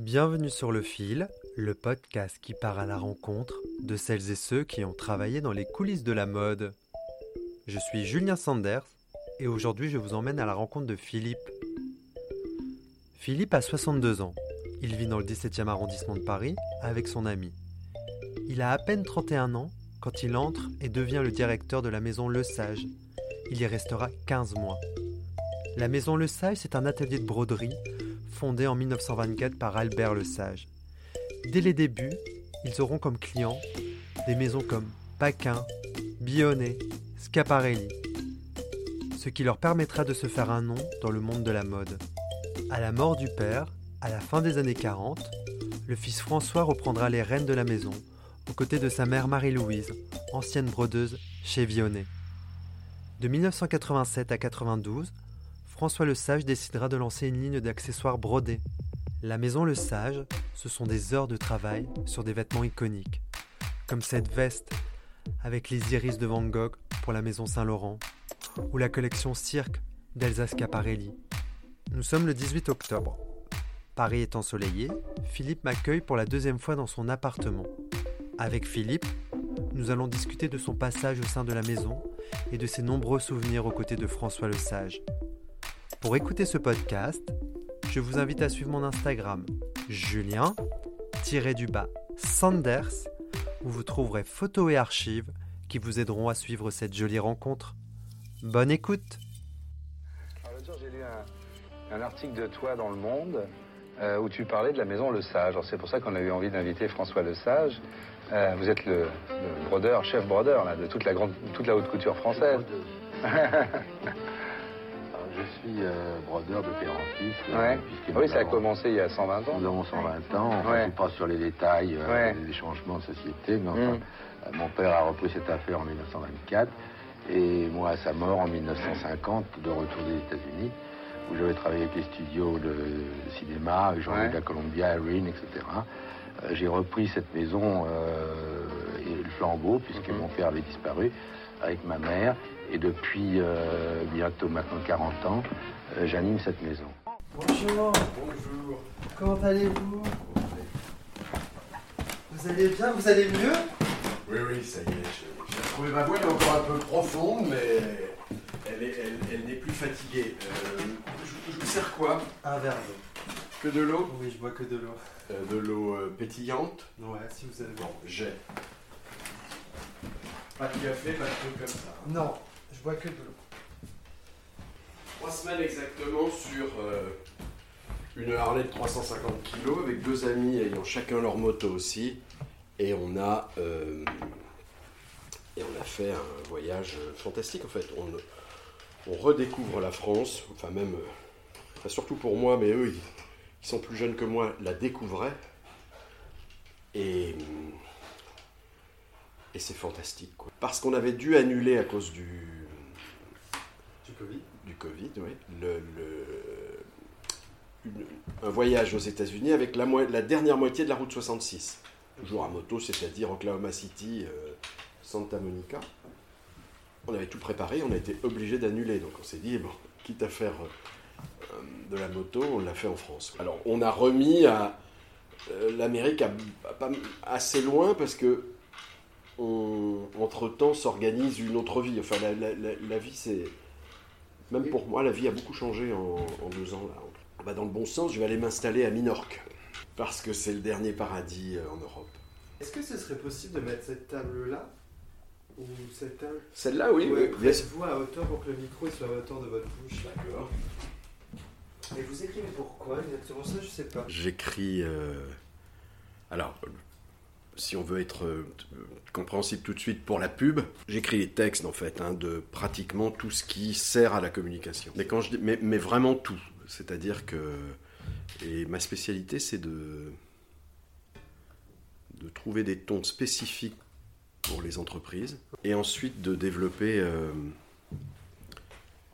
Bienvenue sur Le Fil, le podcast qui part à la rencontre de celles et ceux qui ont travaillé dans les coulisses de la mode. Je suis Julien Sanders et aujourd'hui je vous emmène à la rencontre de Philippe. Philippe a 62 ans. Il vit dans le 17e arrondissement de Paris avec son ami. Il a à peine 31 ans quand il entre et devient le directeur de la maison Le Sage. Il y restera 15 mois. La maison Le Sage, c'est un atelier de broderie fondé en 1924 par Albert Le Sage. Dès les débuts, ils auront comme clients des maisons comme Paquin, Bionnet, Schiaparelli, ce qui leur permettra de se faire un nom dans le monde de la mode. À la mort du père, à la fin des années 40, le fils François reprendra les rênes de la maison, aux côtés de sa mère Marie-Louise, ancienne brodeuse chez Vionnet. De 1987 à 92, François Le Sage décidera de lancer une ligne d'accessoires brodés. La maison Le Sage, ce sont des heures de travail sur des vêtements iconiques, comme cette veste avec les iris de Van Gogh pour la maison Saint-Laurent, ou la collection Cirque d'Elsa Schiaparelli. Nous sommes le 18 octobre. Paris est ensoleillé, Philippe m'accueille pour la deuxième fois dans son appartement. Avec Philippe, nous allons discuter de son passage au sein de la maison et de ses nombreux souvenirs aux côtés de François Le Sage. Pour écouter ce podcast, je vous invite à suivre mon Instagram julien-du-bas Sanders où vous trouverez photos et archives qui vous aideront à suivre cette jolie rencontre. Bonne écoute Alors, l'autre jour, j'ai lu un, un article de toi dans Le Monde euh, où tu parlais de la maison Le Sage. Alors, C'est pour ça qu'on a eu envie d'inviter François Le Sage. Euh, vous êtes le, le brodeur, chef brodeur là, de toute la, grande, toute la haute couture française. Je suis euh, brodeur de père en fils. euh, Ouais. puisque Oui, ça a commencé il y a 120 ans. Nous avons 120 ans, on Ouais. ne pas sur les détails euh, Ouais. des changements de société, mais enfin, Mm. euh, mon père a repris cette affaire en 1924 et moi à sa mort en 1950, de retour des États-Unis, où j'avais travaillé avec les studios de cinéma, avec Ouais. de la Columbia, Irene, etc. Euh, J'ai repris cette maison et le flambeau, puisque Mhm. mon père avait disparu, avec ma mère. Et depuis euh, bientôt maintenant 40 ans, euh, j'anime cette maison. Bonjour, Bonjour. comment allez-vous Vous allez bien Vous allez mieux Oui, oui, ça y est, j'ai retrouvé ma voix, elle est encore un peu profonde, mais elle est- elle- elle n'est plus fatiguée. Euh, je, je vous sers quoi Un verre d'eau. Que de l'eau Oui, je bois que de l'eau. Euh, De l'eau euh, pétillante Ouais, si vous avez... Bon, j'ai. Pas de café, pas de truc comme ça. Non, je bois que de l'eau. Trois semaines exactement sur euh, une Harley de 350 kg avec deux amis ayant chacun leur moto aussi. Et on a, euh, et on a fait un voyage fantastique en fait. On, on redécouvre la France, enfin même, euh, enfin, surtout pour moi, mais eux, ils, qui sont plus jeunes que moi, la découvraient. Et, et c'est fantastique. Quoi. Parce qu'on avait dû annuler à cause Du Du Covid, oui, un voyage aux États-Unis avec la, dernière moitié de la route 66. Toujours à moto, c'est-à-dire Oklahoma City, euh, Santa Monica. On avait tout préparé, on a été obligé d'annuler. Donc on s'est dit, bon, quitte à faire euh, de la moto, on l'a fait en France. Alors on a remis à euh, l'Amérique assez loin parce que on- entre-temps s'organise une autre vie. Enfin, la vie, c'est... Même pour moi, la vie a beaucoup changé en, en deux ans. Là. Bah, dans le bon sens, je vais aller m'installer à Minorque. Parce que c'est le dernier paradis euh, en Europe. Est-ce que ce serait possible de mettre cette table-là? Ou cette table? Celle-là, oui, oui. vous à hauteur pour que le micro soit à hauteur de votre bouche. D'accord? Et vous écrivez pourquoi exactement? Ça Je sais pas. J'écris. euh, Alors, si on veut être euh, compréhensible tout de suite pour la pub, j'écris les textes en fait hein, de pratiquement tout ce qui sert à la communication. Mais vraiment tout. C'est-à-dire que. Et ma spécialité, c'est de. de trouver des tons spécifiques pour les entreprises et ensuite de développer. euh,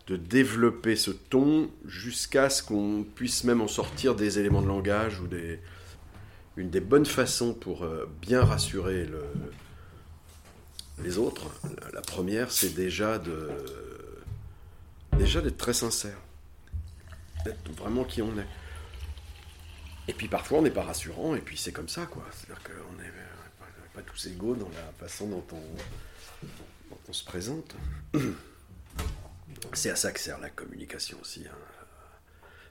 de développer ce ton jusqu'à ce qu'on puisse même en sortir des éléments de langage ou des une des bonnes façons pour euh, bien rassurer le- les autres. La, première, c'est déjà de déjà d'être très sincère, d'être vraiment qui on est. Et puis parfois on n'est pas rassurant, et puis c'est comme ça, quoi. C'est-à-dire qu'on n'est pas, tous égaux dans la façon dont on, dont on se présente. C'est à ça que sert la communication aussi. hein.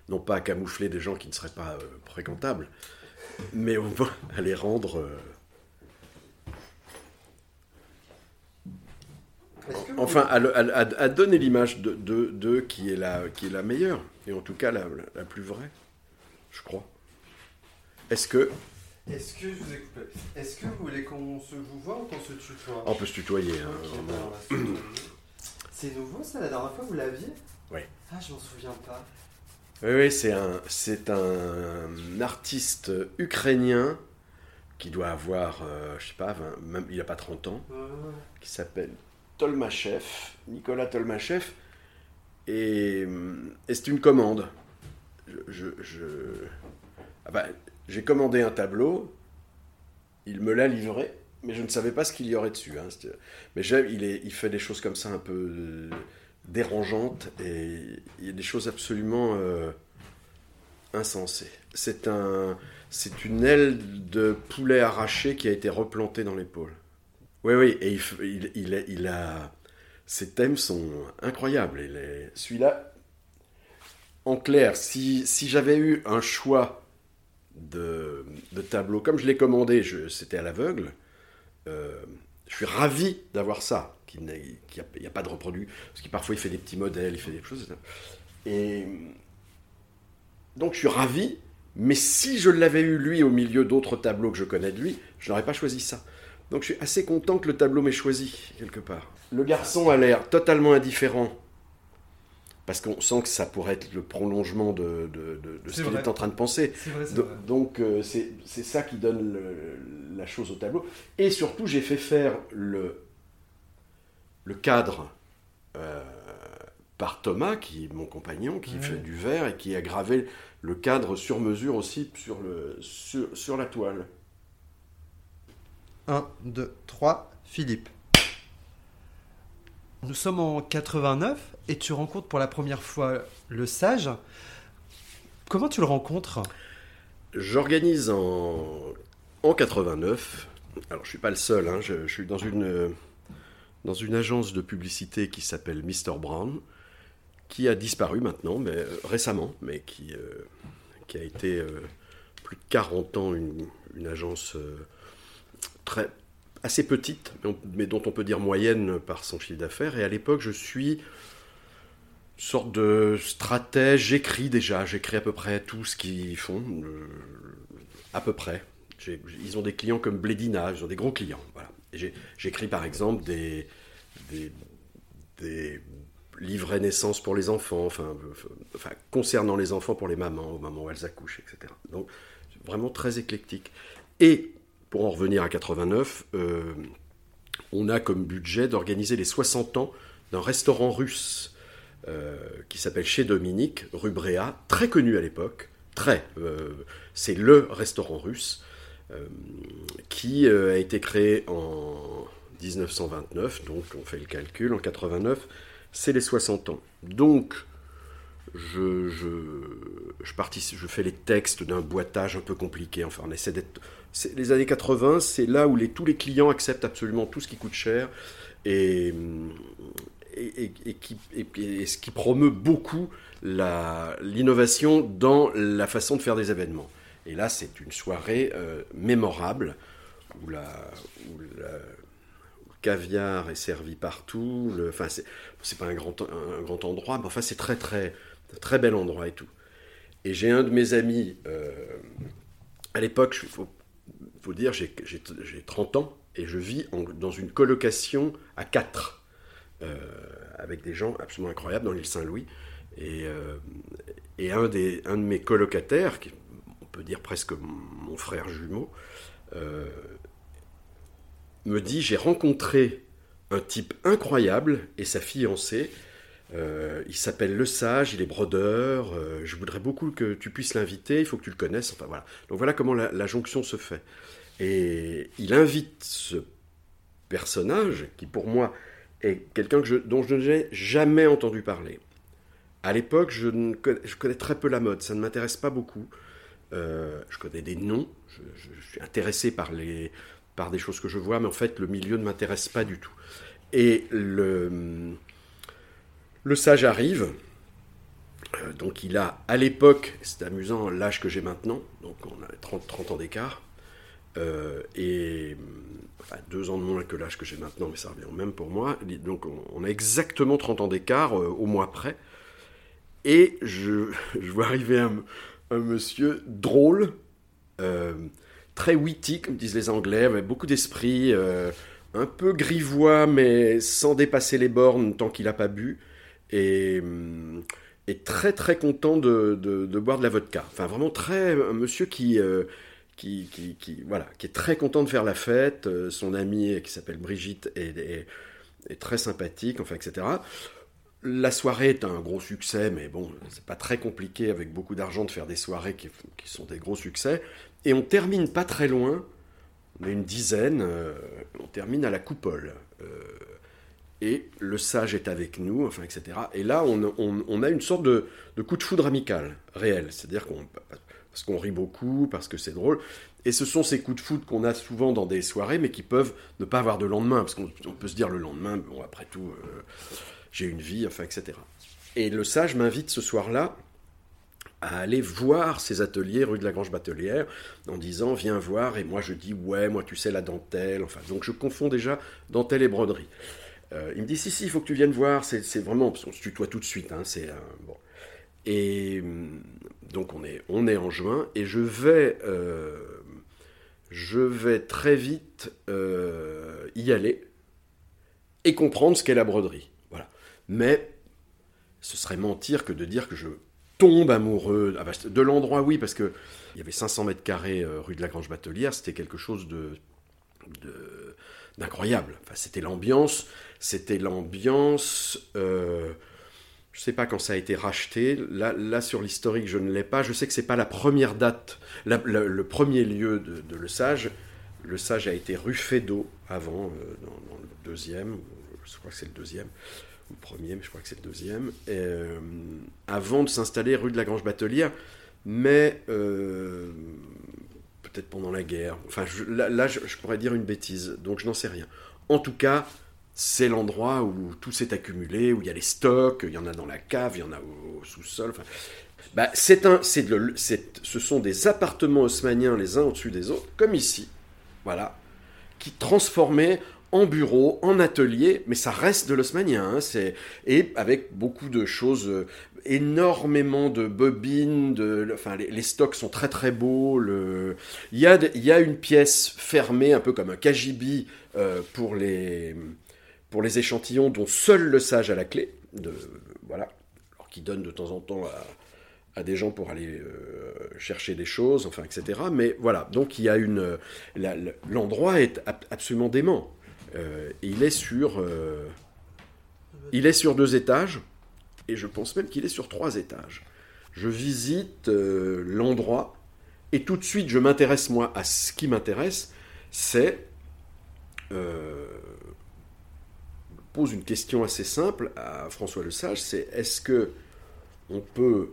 Non pas à camoufler des gens qui ne seraient pas euh, fréquentables, mais au moins à les rendre. euh, Enfin, à, le- à- à- à donner l'image de, de- de qui, est la, qui est la meilleure, et en tout cas la, la plus vraie, je crois. Est-ce que. Est-ce que je vous ai coupé Est-ce que vous voulez qu'on se vous voit ou qu'on se tutoie? On peut se tutoyer. hein, bah, se. C'est nouveau ça, la dernière fois vous l'aviez? Ouais. Ah, je m'en souviens pas. Oui, oui, c'est un, c'est un artiste ukrainien qui doit avoir, euh, je sais pas, 20 même, il n'a pas 30 ans, ouais. qui s'appelle Tolmachev, Nicolas Tolmachev, et, et c'est une commande. Je, je- je- ah bah, j'ai commandé un tableau, il me l'a livré, mais je ne savais pas ce qu'il y aurait dessus. hein. Mais il, est, il fait des choses comme ça un peu dérangeantes, et il y a des choses absolument euh, insensées. C'est un, c'est une aile de poulet arraché qui a été replantée dans l'épaule. Oui, oui, et il, il, a. Ses thèmes sont incroyables. Est- Celui-là, en clair, si, si j'avais eu un choix de, de tableau, comme je l'ai commandé, c'était à l'aveugle, euh, je suis ravi d'avoir ça, qu'il n'y a, il pas de reproduit, parce qu'il parfois il fait des petits modèles, il fait des choses. Et donc je suis ravi, mais si je l'avais eu lui au milieu d'autres tableaux que je connais de lui, je n'aurais pas choisi ça. Donc je suis assez content que le tableau m'ait choisi, quelque part. Le garçon a l'air totalement indifférent, parce qu'on sent que ça pourrait être le prolongement de, de- de- de ce qu'il est en train de penser. Vrai, vrai. Donc euh, c'est c'est ça qui donne le- la chose au tableau. Et surtout, j'ai fait faire le, le cadre euh, par Thomas, qui est mon compagnon, qui Ouais. fait du verre et qui a gravé le cadre sur mesure aussi sur, le, sur, sur la toile. 1, 2, 3, Philippe. Nous sommes en 89 et tu rencontres pour la première fois le sage. Comment tu le rencontres? J'organise en, en 89, alors je suis pas le seul, hein, je, je suis dans une, dans une agence de publicité qui s'appelle Mr. Brown, qui a disparu maintenant, mais euh, récemment, mais qui, euh, a été euh, plus de 40 ans une, agence très, assez petite, mais, on- mais dont on peut dire moyenne par son chiffre d'affaires. Et à l'époque, je suis sorte de stratège, j'écris déjà, j'écris à peu près tout ce qu'ils font, à peu près. Ils ont des clients comme Blédina, ils ont des gros clients. J'écris par exemple des, des, livrets naissance pour les enfants, enfin, concernant les enfants pour les mamans, au moment où elles accouchent, etc. Donc vraiment très éclectique. Et pour en revenir à 89, euh, on a comme budget d'organiser les 60 ans d'un restaurant russe euh, qui s'appelle Chez Dominique, rue Bréa, très connu à l'époque, très. euh, c'est le restaurant russe qui euh, a été créé en 1929, donc on fait le calcul, en 89, c'est les 60 ans. Donc, je, je, je, participe, fais les textes d'un boitage un peu compliqué, enfin on essaie d'être... Les années 80, c'est là où tous les clients acceptent absolument tout ce qui coûte cher, et, ce qui promeut beaucoup l'innovation dans la façon de faire des événements. Et là, c'est une soirée euh, mémorable où, la, le caviar est servi partout. Le, enfin, c'est, pas un grand, un grand endroit, mais enfin, c'est très, très, très bel endroit et tout. Et j'ai un de mes amis, euh, à l'époque, il faut, faut dire, j'ai, j'ai, j'ai 30 ans et je vis dans une colocation à 4 avec des gens absolument incroyables dans l'île Saint-Louis. Et, euh, un, des, un de mes colocataires, qui, on peut dire presque mon frère jumeau, euh, me dit J'ai rencontré un type incroyable et sa fiancée. Euh, il s'appelle Le Sage, il est brodeur. euh, je voudrais beaucoup que tu puisses l'inviter, il faut que tu le connaisses. Enfin voilà. Donc voilà comment la, jonction se fait. Et il invite ce personnage qui, pour moi, est quelqu'un dont je n'ai jamais entendu parler. À l'époque, je, je connais très peu la mode, ça ne m'intéresse pas beaucoup. Je connais des noms, je, suis intéressé par, les, par des choses que je vois, mais en fait, le milieu ne m'intéresse pas du tout. Et le, sage arrive, donc il a, à l'époque, c'est amusant, l'âge que j'ai maintenant, donc on a 30, 30 ans d'écart, et deux ans de moins que l'âge que j'ai maintenant, mais ça revient même pour moi. Donc on, a exactement 30 ans d'écart au mois près. Et je, vois arriver un, monsieur drôle, euh, très witty, comme disent les Anglais, avec beaucoup d'esprit, euh, un peu grivois, mais sans dépasser les bornes tant qu'il n'a pas bu, et, euh, très très content de, boire de la vodka. Enfin, vraiment très. Un monsieur qui, voilà, qui est très content de faire la fête. son amie, qui s'appelle Brigitte, est, est, très sympathique, enfin, etc. La soirée est un gros succès, mais bon, c'est pas très compliqué avec beaucoup d'argent de faire des soirées qui, sont des gros succès. Et on termine pas très loin, on est une dizaine, euh, on termine à la coupole. Euh, et le sage est avec nous, enfin, etc. Et là, on, a une sorte de, coup de foudre amical, réel. C'est-à-dire qu'on. Parce qu'on rit beaucoup, parce que c'est drôle. Et ce sont ces coups de foudre qu'on a souvent dans des soirées, mais qui peuvent ne pas avoir de lendemain. Parce qu'on peut se dire le lendemain, bon, après tout. Euh, j'ai une vie, enfin, etc. Et le sage m'invite ce soir-là à aller voir ces ateliers rue de la Grange Batelière en disant viens voir et moi je dis ouais moi tu sais la dentelle enfin donc je confonds déjà dentelle et broderie. Euh, il me dit si si il faut que tu viennes voir c'est vraiment qu'on se tutoie tout de suite hein, c'est euh, bon. Et hum, donc on est on est en juin et je vais euh, je vais très vite y aller et comprendre ce qu'est la broderie mais ce serait mentir que de dire que je tombe amoureux. Ah bah, de l'endroit, oui, parce qu'il y avait 500 mètres carrés euh, rue de la Grange Batelière, c'était quelque chose de, d'incroyable. Enfin, c'était l'ambiance, c'était l'ambiance. Euh, je sais pas quand ça a été racheté. Là, là sur l'historique, je ne l'ai pas. Je sais que c'est pas la première date, le premier lieu de, Le Sage. Le Sage a été rue d'eau avant, euh, dans, le deuxième. Je crois que c'est le deuxième le premier, mais je crois que c'est le deuxième, euh, avant de s'installer rue de la Grange Batelière, mais euh, peut-être pendant la guerre. Enfin, là, je, pourrais dire une bêtise, donc je n'en sais rien. En tout cas, c'est l'endroit où tout s'est accumulé, où il y a les stocks, il y en a dans la cave, il y en a au, sous-sol. Enfin, bah, c'est un, c'est ce sont des appartements haussmanniens les uns au-dessus des autres, comme ici, voilà, qui transformaient en bureau, en atelier, mais ça reste de l'osmanien. Hein, et avec beaucoup de choses, euh, énormément de bobines, enfin les, stocks sont très très beaux. Il, y a, une pièce fermée, un peu comme un KGB euh, pour, les, pour les échantillons dont seul le sage a la clé. Voilà, alors qui donne de temps en temps à, des gens pour aller euh, chercher des choses, enfin, etc. Mais voilà, donc il y a une... L'endroit est absolument dément. Euh, il est sur, euh, il est sur deux étages, et je pense même qu'il est sur trois étages. Je visite euh, l'endroit, et tout de suite je m'intéresse moi à ce qui m'intéresse, c'est pose une question assez simple à François Le Sage, c'est est-ce que on peut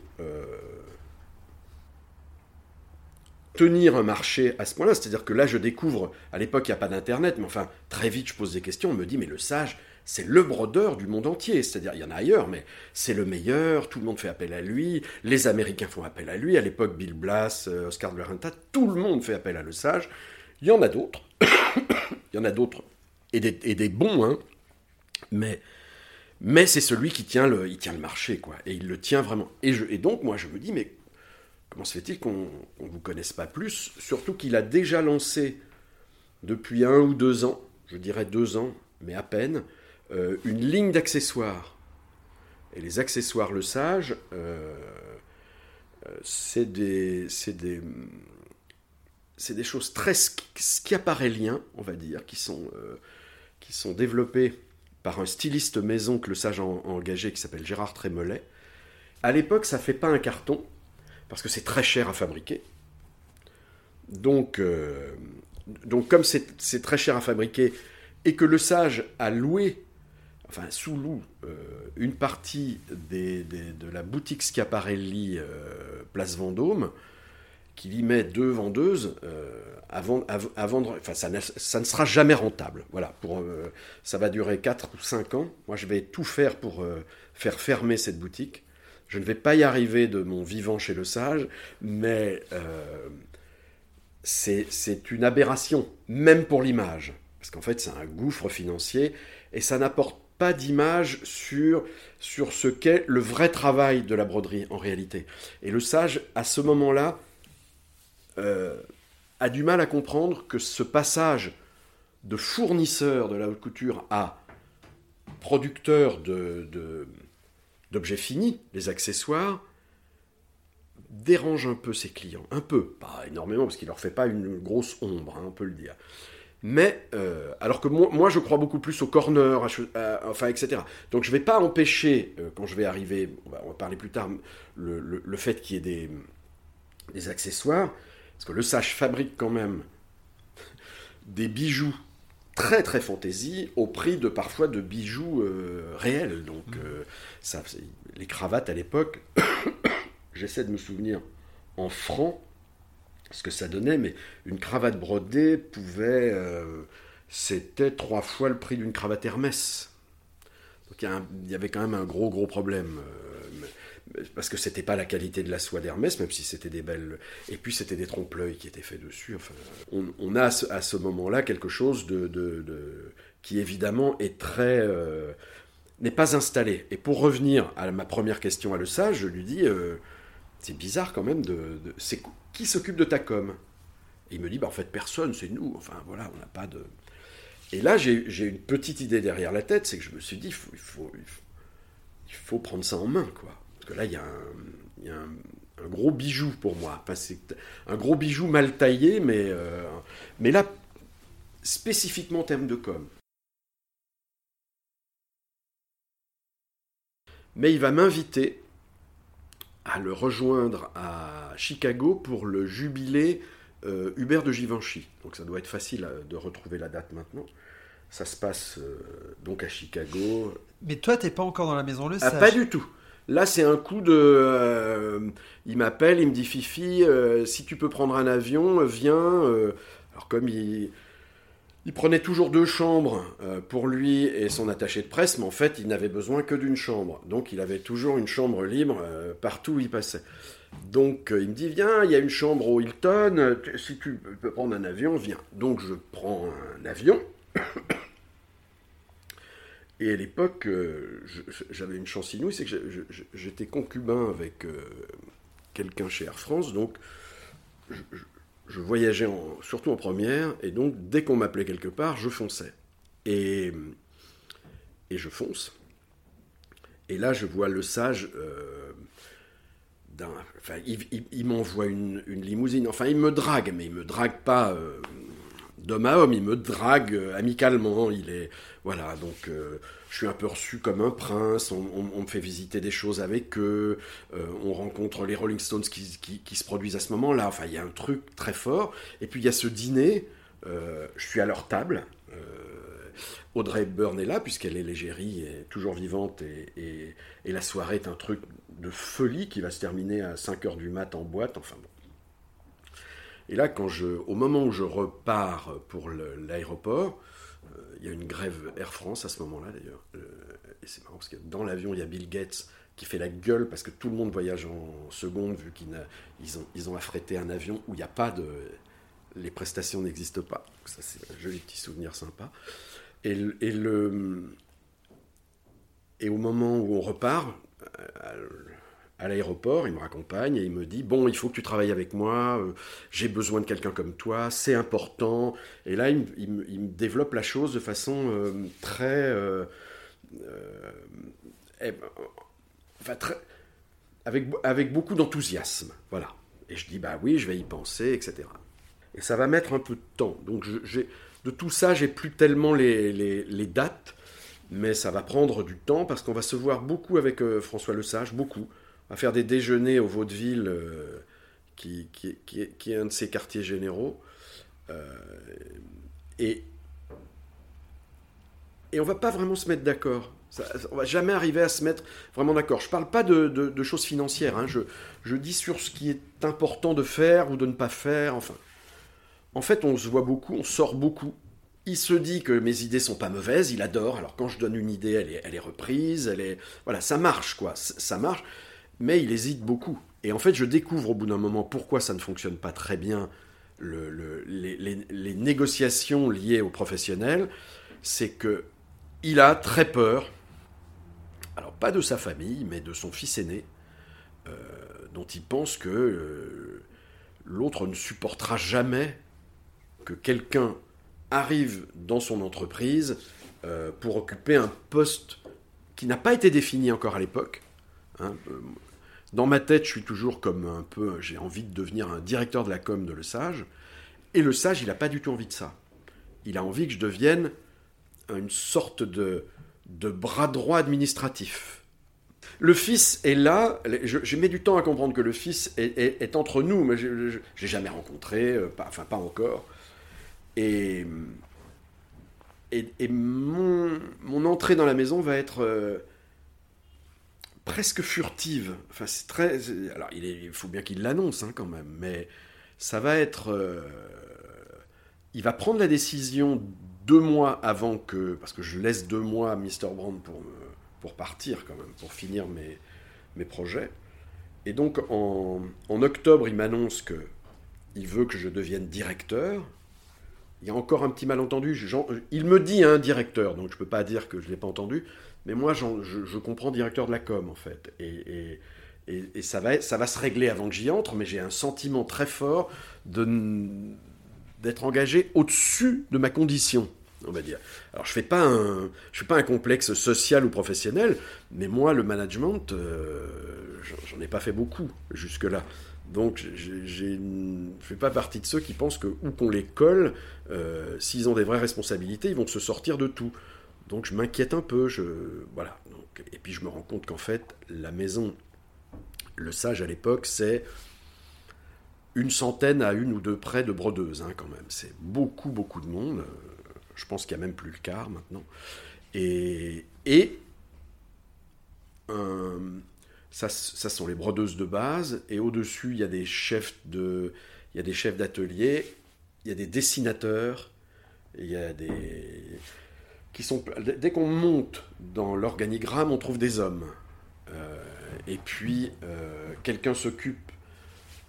tenir un marché à ce point-là. C'est-à-dire que là, je découvre, à l'époque, il n'y a pas d'Internet, mais enfin, très vite, je pose des questions, on me dit, mais le sage, c'est le brodeur du monde entier. C'est-à-dire, il y en a ailleurs, mais c'est le meilleur, tout le monde fait appel à lui, les Américains font appel à lui, à l'époque, Bill Blass, euh, Oscar de la Renta, tout le monde fait appel à le sage. Il y en a d'autres, il y en a d'autres, et des, et des bons, hein, mais... Mais c'est celui qui tient le, il tient le marché, quoi. Et il le tient vraiment. Et, je, et donc, moi, je me dis, mais Comment se fait-il qu'on ne vous connaisse pas plus Surtout qu'il a déjà lancé depuis un ou deux ans, je dirais deux ans, mais à peine, euh, une ligne d'accessoires. Et les accessoires Le Sage, euh, euh, c'est des, des, des, choses très schiaparéliens, on va dire, qui sont, qui sont développées par un styliste maison que Le Sage a engagé qui s'appelle Gérard Trémollet. À l'époque, ça fait pas un carton, parce que c'est très cher à fabriquer. Donc, euh, donc comme c'est très cher à fabriquer et que le sage a loué, enfin sous-loue, euh, une partie de la boutique Schiaparelli euh, Place Vendôme, qu'il y met deux vendeuses avant, à, vendre. Enfin, ça ne, ça ne, sera jamais rentable. Voilà, pour, ça va durer 4 ou 5 ans. Moi, je vais tout faire pour faire fermer cette boutique. Je ne vais pas y arriver de mon vivant chez le sage, mais c'est une aberration, même pour l'image. Parce qu'en fait, c'est un gouffre financier et ça n'apporte pas d'image sur, ce qu'est le vrai travail de la broderie en réalité. Et le sage, à ce moment-là, euh, a du mal à comprendre que ce passage de fournisseur de la haute couture à producteur de, finis, les accessoires, dérange un peu ses clients. Un peu, pas énormément, parce qu'il leur fait pas une grosse ombre, hein, on peut le dire. Mais, euh, alors que moi, je crois beaucoup plus au corner, enfin, etc. Donc je ne vais pas empêcher, euh, quand je vais arriver, on va, parler plus tard, le, fait qu'il y ait des, des, accessoires, parce que le sage fabrique quand même des bijoux très très fantaisie au prix de parfois de bijoux euh, réels. Donc mmh. ça, les cravates à l'époque, j'essaie de me souvenir en francs ce que ça donnait, mais une cravate brodée pouvait. Euh, c'était trois fois le prix d'une cravate Hermès. Donc il y, avait quand même un gros, gros problème. Euh, parce que c'était pas la qualité de la soie d'Hermès, même si c'était des belles. Et puis c'était des trompe-l'œil qui étaient faits dessus. Enfin, on, a à ce, moment-là quelque chose de, qui évidemment est très. Euh, n'est pas installé. Et pour revenir à ma première question à Le Sage, je lui dis c'est bizarre quand même de. c'est qui s'occupe de ta com? Et il me dit bah en fait personne, c'est nous. Enfin voilà, on n'a pas de. Et là j'ai une petite idée derrière la tête, c'est que je me suis dit il faut, il faut, prendre ça en main quoi. Que là il y a un, y a un, gros bijou pour moi. Enfin, c'est un gros bijou mal taillé, mais euh, mais là spécifiquement en termes de com. Mais il va m'inviter à le rejoindre à Chicago pour le jubilé euh, Hubert de Givenchy. Donc ça doit être facile euh, de retrouver la date maintenant. Ça se passe euh, donc à Chicago. Mais toi, t'es pas encore dans la maison Le Ah, pas du tout. Là, c'est un coup de. il m'appelle, il me dit Fifi, si tu peux prendre un avion, viens. alors, comme il il prenait toujours deux chambres euh, pour lui et son attaché de presse, mais en fait, il n'avait besoin que d'une chambre. Donc, il avait toujours une chambre libre euh, partout où il passait. Donc, euh, il me dit Viens, il y a une chambre au Hilton, si tu peux prendre un avion, viens. Donc, je prends un avion. Et à l'époque, j'avais une chance inouïe, c'est que j'étais concubin avec quelqu'un chez Air France, donc je voyageais surtout en première, et donc dès qu'on m'appelait quelque part, je fonçais. Et, je fonce. Et là, je vois le sage. Euh, enfin, il, m'envoie une, limousine. Enfin, il me drague, mais il me drague pas euh, à homme. Il me drague euh, amicalement. Il est voilà. Donc, je suis un peu reçu comme un prince, on, me fait visiter des choses avec eux, euh, on rencontre les Rolling Stones qui, se produisent à ce moment-là, enfin il y a un truc très fort. Et puis il y a ce dîner, euh, je suis à leur table, euh, Audrey Byrne est là, puisqu'elle est l'égérie, est toujours vivante, et, la soirée est un truc de folie qui va se terminer à 5h du mat en boîte, enfin bon. Et là, quand je, au moment où je repars pour l'aéroport, il y a une grève Air France à ce moment-là d'ailleurs. Euh, et c'est marrant parce que dans l'avion, il y a Bill Gates qui fait la gueule parce que tout le monde voyage en seconde vu qu'ils ont, affrété un avion où il n'y a pas de... Les prestations n'existent pas. ça, c'est un joli petit souvenir sympa. Et, et, le, et au moment où on repart, euh, à l'aéroport, il me raccompagne et il me dit Bon, il faut que tu travailles avec moi, euh, j'ai besoin de quelqu'un comme toi, c'est important. Et là, il, me développe la chose de façon euh, très, euh, eh enfin, très. avec, avec beaucoup d'enthousiasme. Voilà. Et je dis Bah oui, je vais y penser, etc. Et ça va mettre un peu de temps. Donc, de tout ça, j'ai plus tellement les, les, les, dates, mais ça va prendre du temps parce qu'on va se voir beaucoup avec François Lesage, beaucoup à faire des déjeuners au Vaudeville, euh, qui, est, un de ses quartiers généraux. Euh, et, et on va pas vraiment se mettre d'accord. Ça, on va jamais arriver à se mettre vraiment d'accord. Je parle pas de, de- choses financières. hein. Je, je dis sur ce qui est important de faire ou de ne pas faire. Enfin, en fait, on se voit beaucoup, on sort beaucoup. Il se dit que mes idées sont pas mauvaises, il adore. Alors quand je donne une idée, elle est, elle est reprise, elle est voilà, ça marche quoi, ça marche. Mais il hésite beaucoup. Et en fait, je découvre au bout d'un moment pourquoi ça ne fonctionne pas très bien. le- le- les, les- les négociations liées aux professionnels, c'est que il a très peur. Alors pas de sa famille, mais de son fils aîné, euh, dont il pense que euh, l'autre ne supportera jamais que quelqu'un arrive dans son entreprise euh, pour occuper un poste qui n'a pas été défini encore à l'époque. hein. Dans ma tête, je suis toujours comme un peu, j'ai envie de devenir un directeur de la com de Le Sage. Et Le Sage, il n'a pas du tout envie de ça. Il a envie que je devienne une sorte de, de bras droit administratif. Le fils est là, je, mets du temps à comprendre que le fils est, entre nous, mais je ne l'ai jamais rencontré, euh, enfin pas encore. Et, et, mon entrée dans la maison va être euh, presque furtive. Enfin, c'est très. Alors, il, faut bien qu'il l'annonce hein, quand même, mais ça va être. euh, il va prendre la décision deux mois avant que. Parce que je laisse deux mois à Mr. Brand pour, pour partir quand même, pour finir mes, mes projets. Et donc, en, en octobre, il m'annonce que il veut que je devienne directeur. Il y a encore un petit malentendu. Il me dit un directeur, donc je ne peux pas dire que je ne l'ai pas entendu. Mais moi, je, comprends directeur de la com, en fait. Et, ça, va, se régler avant que j'y entre, mais j'ai un sentiment très fort d'être engagé au-dessus de ma condition, on va dire. Alors, je fais, pas un- je fais pas un complexe social ou professionnel, mais moi, le management, euh, j'en- ai pas fait beaucoup jusque-là. Donc, j'ai- j'ai une- je ne fais pas partie de ceux qui pensent que, où qu'on les colle, euh, s'ils ont des vraies responsabilités, ils vont se sortir de tout. Donc je m'inquiète un peu, voilà. Et puis je me rends compte qu'en fait la maison, le sage à l'époque, c'est une centaine à une ou deux près de brodeuses hein, quand même. C'est beaucoup beaucoup de monde. Euh, Je pense qu'il y a même plus le quart maintenant. Et euh, ça, ça sont les brodeuses de base. Et au dessus il y a des chefs de, il y a des chefs d'atelier, il y a des dessinateurs, il y a des dès qu'on monte dans l'organigramme, on trouve des hommes. Euh, et puis euh, quelqu'un s'occupe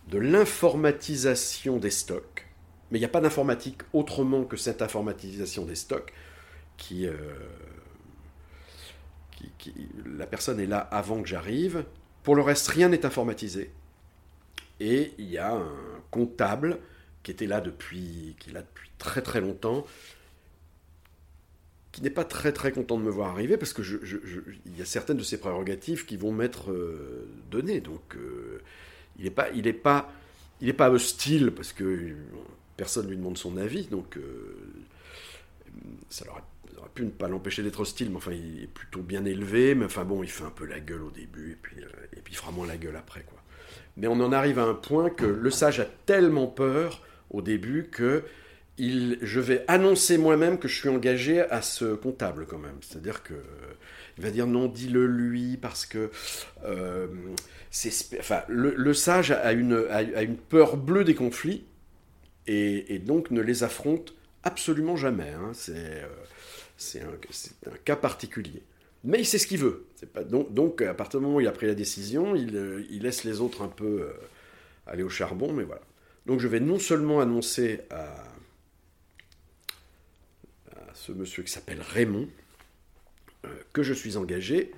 de l'informatisation des stocks, mais il n'y a pas d'informatique autrement que cette informatisation des stocks euh, la personne est là avant que j'arrive. Pour le reste, rien n'est informatisé. Et il y a un comptable qui était là depuis, qui est là depuis très très longtemps, qui n'est pas très très content de me voir arriver parce que il y a certaines de ses prérogatives qui vont m'être euh, données. Donc euh, il n'est pas, il est pas, il est pas hostile parce que personne lui demande son avis. Donc euh, ça aurait, pu ne pas l'empêcher d'être hostile, mais enfin il est plutôt bien élevé. Mais enfin bon, il fait un peu la gueule au début et puis, et puis il fera moins la gueule après quoi. Mais on en arrive à un point que le sage a tellement peur au début que je vais annoncer moi-même que je suis engagé à ce comptable quand même. C'est-à-dire que il va dire non, dis-le lui parce que euh, le, sage a une, peur bleue des conflits et, donc ne les affronte absolument jamais. hein. C'est euh, c'est un, cas particulier. Mais il sait ce qu'il veut. Donc, à partir du moment où il a pris la décision, il, euh, laisse les autres un peu aller au charbon, mais voilà. Donc je vais non seulement annoncer à ce monsieur qui s'appelle Raymond euh, que je suis engagé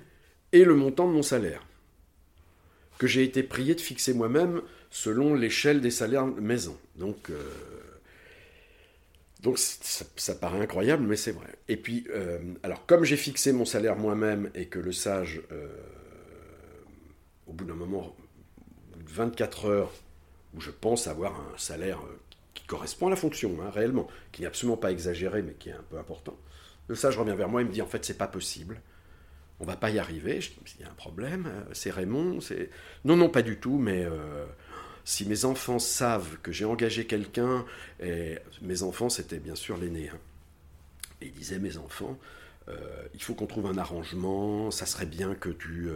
et le montant de mon salaire, que j'ai été prié de fixer moi-même selon l'échelle des salaires maison. Donc, euh, donc ça, paraît incroyable, mais c'est vrai. Et puis, euh, alors comme j'ai fixé mon salaire moi-même et que le sage, au bout d'un moment, au bout de 24 heures, où je pense avoir un salaire qui correspond à la fonction, hein, réellement, qui n'est absolument pas exagéré, mais qui est un peu important. Le sage revient vers moi et me dit en fait c'est pas possible, on va pas y arriver. Je dis il y a un problème, euh, c'est Raymond, c'est non non pas du tout, mais euh, si mes enfants savent que j'ai engagé quelqu'un, et mes enfants c'était bien sûr l'aîné, hein. et il disait mes enfants, il faut qu'on trouve un arrangement, ça serait bien que tu,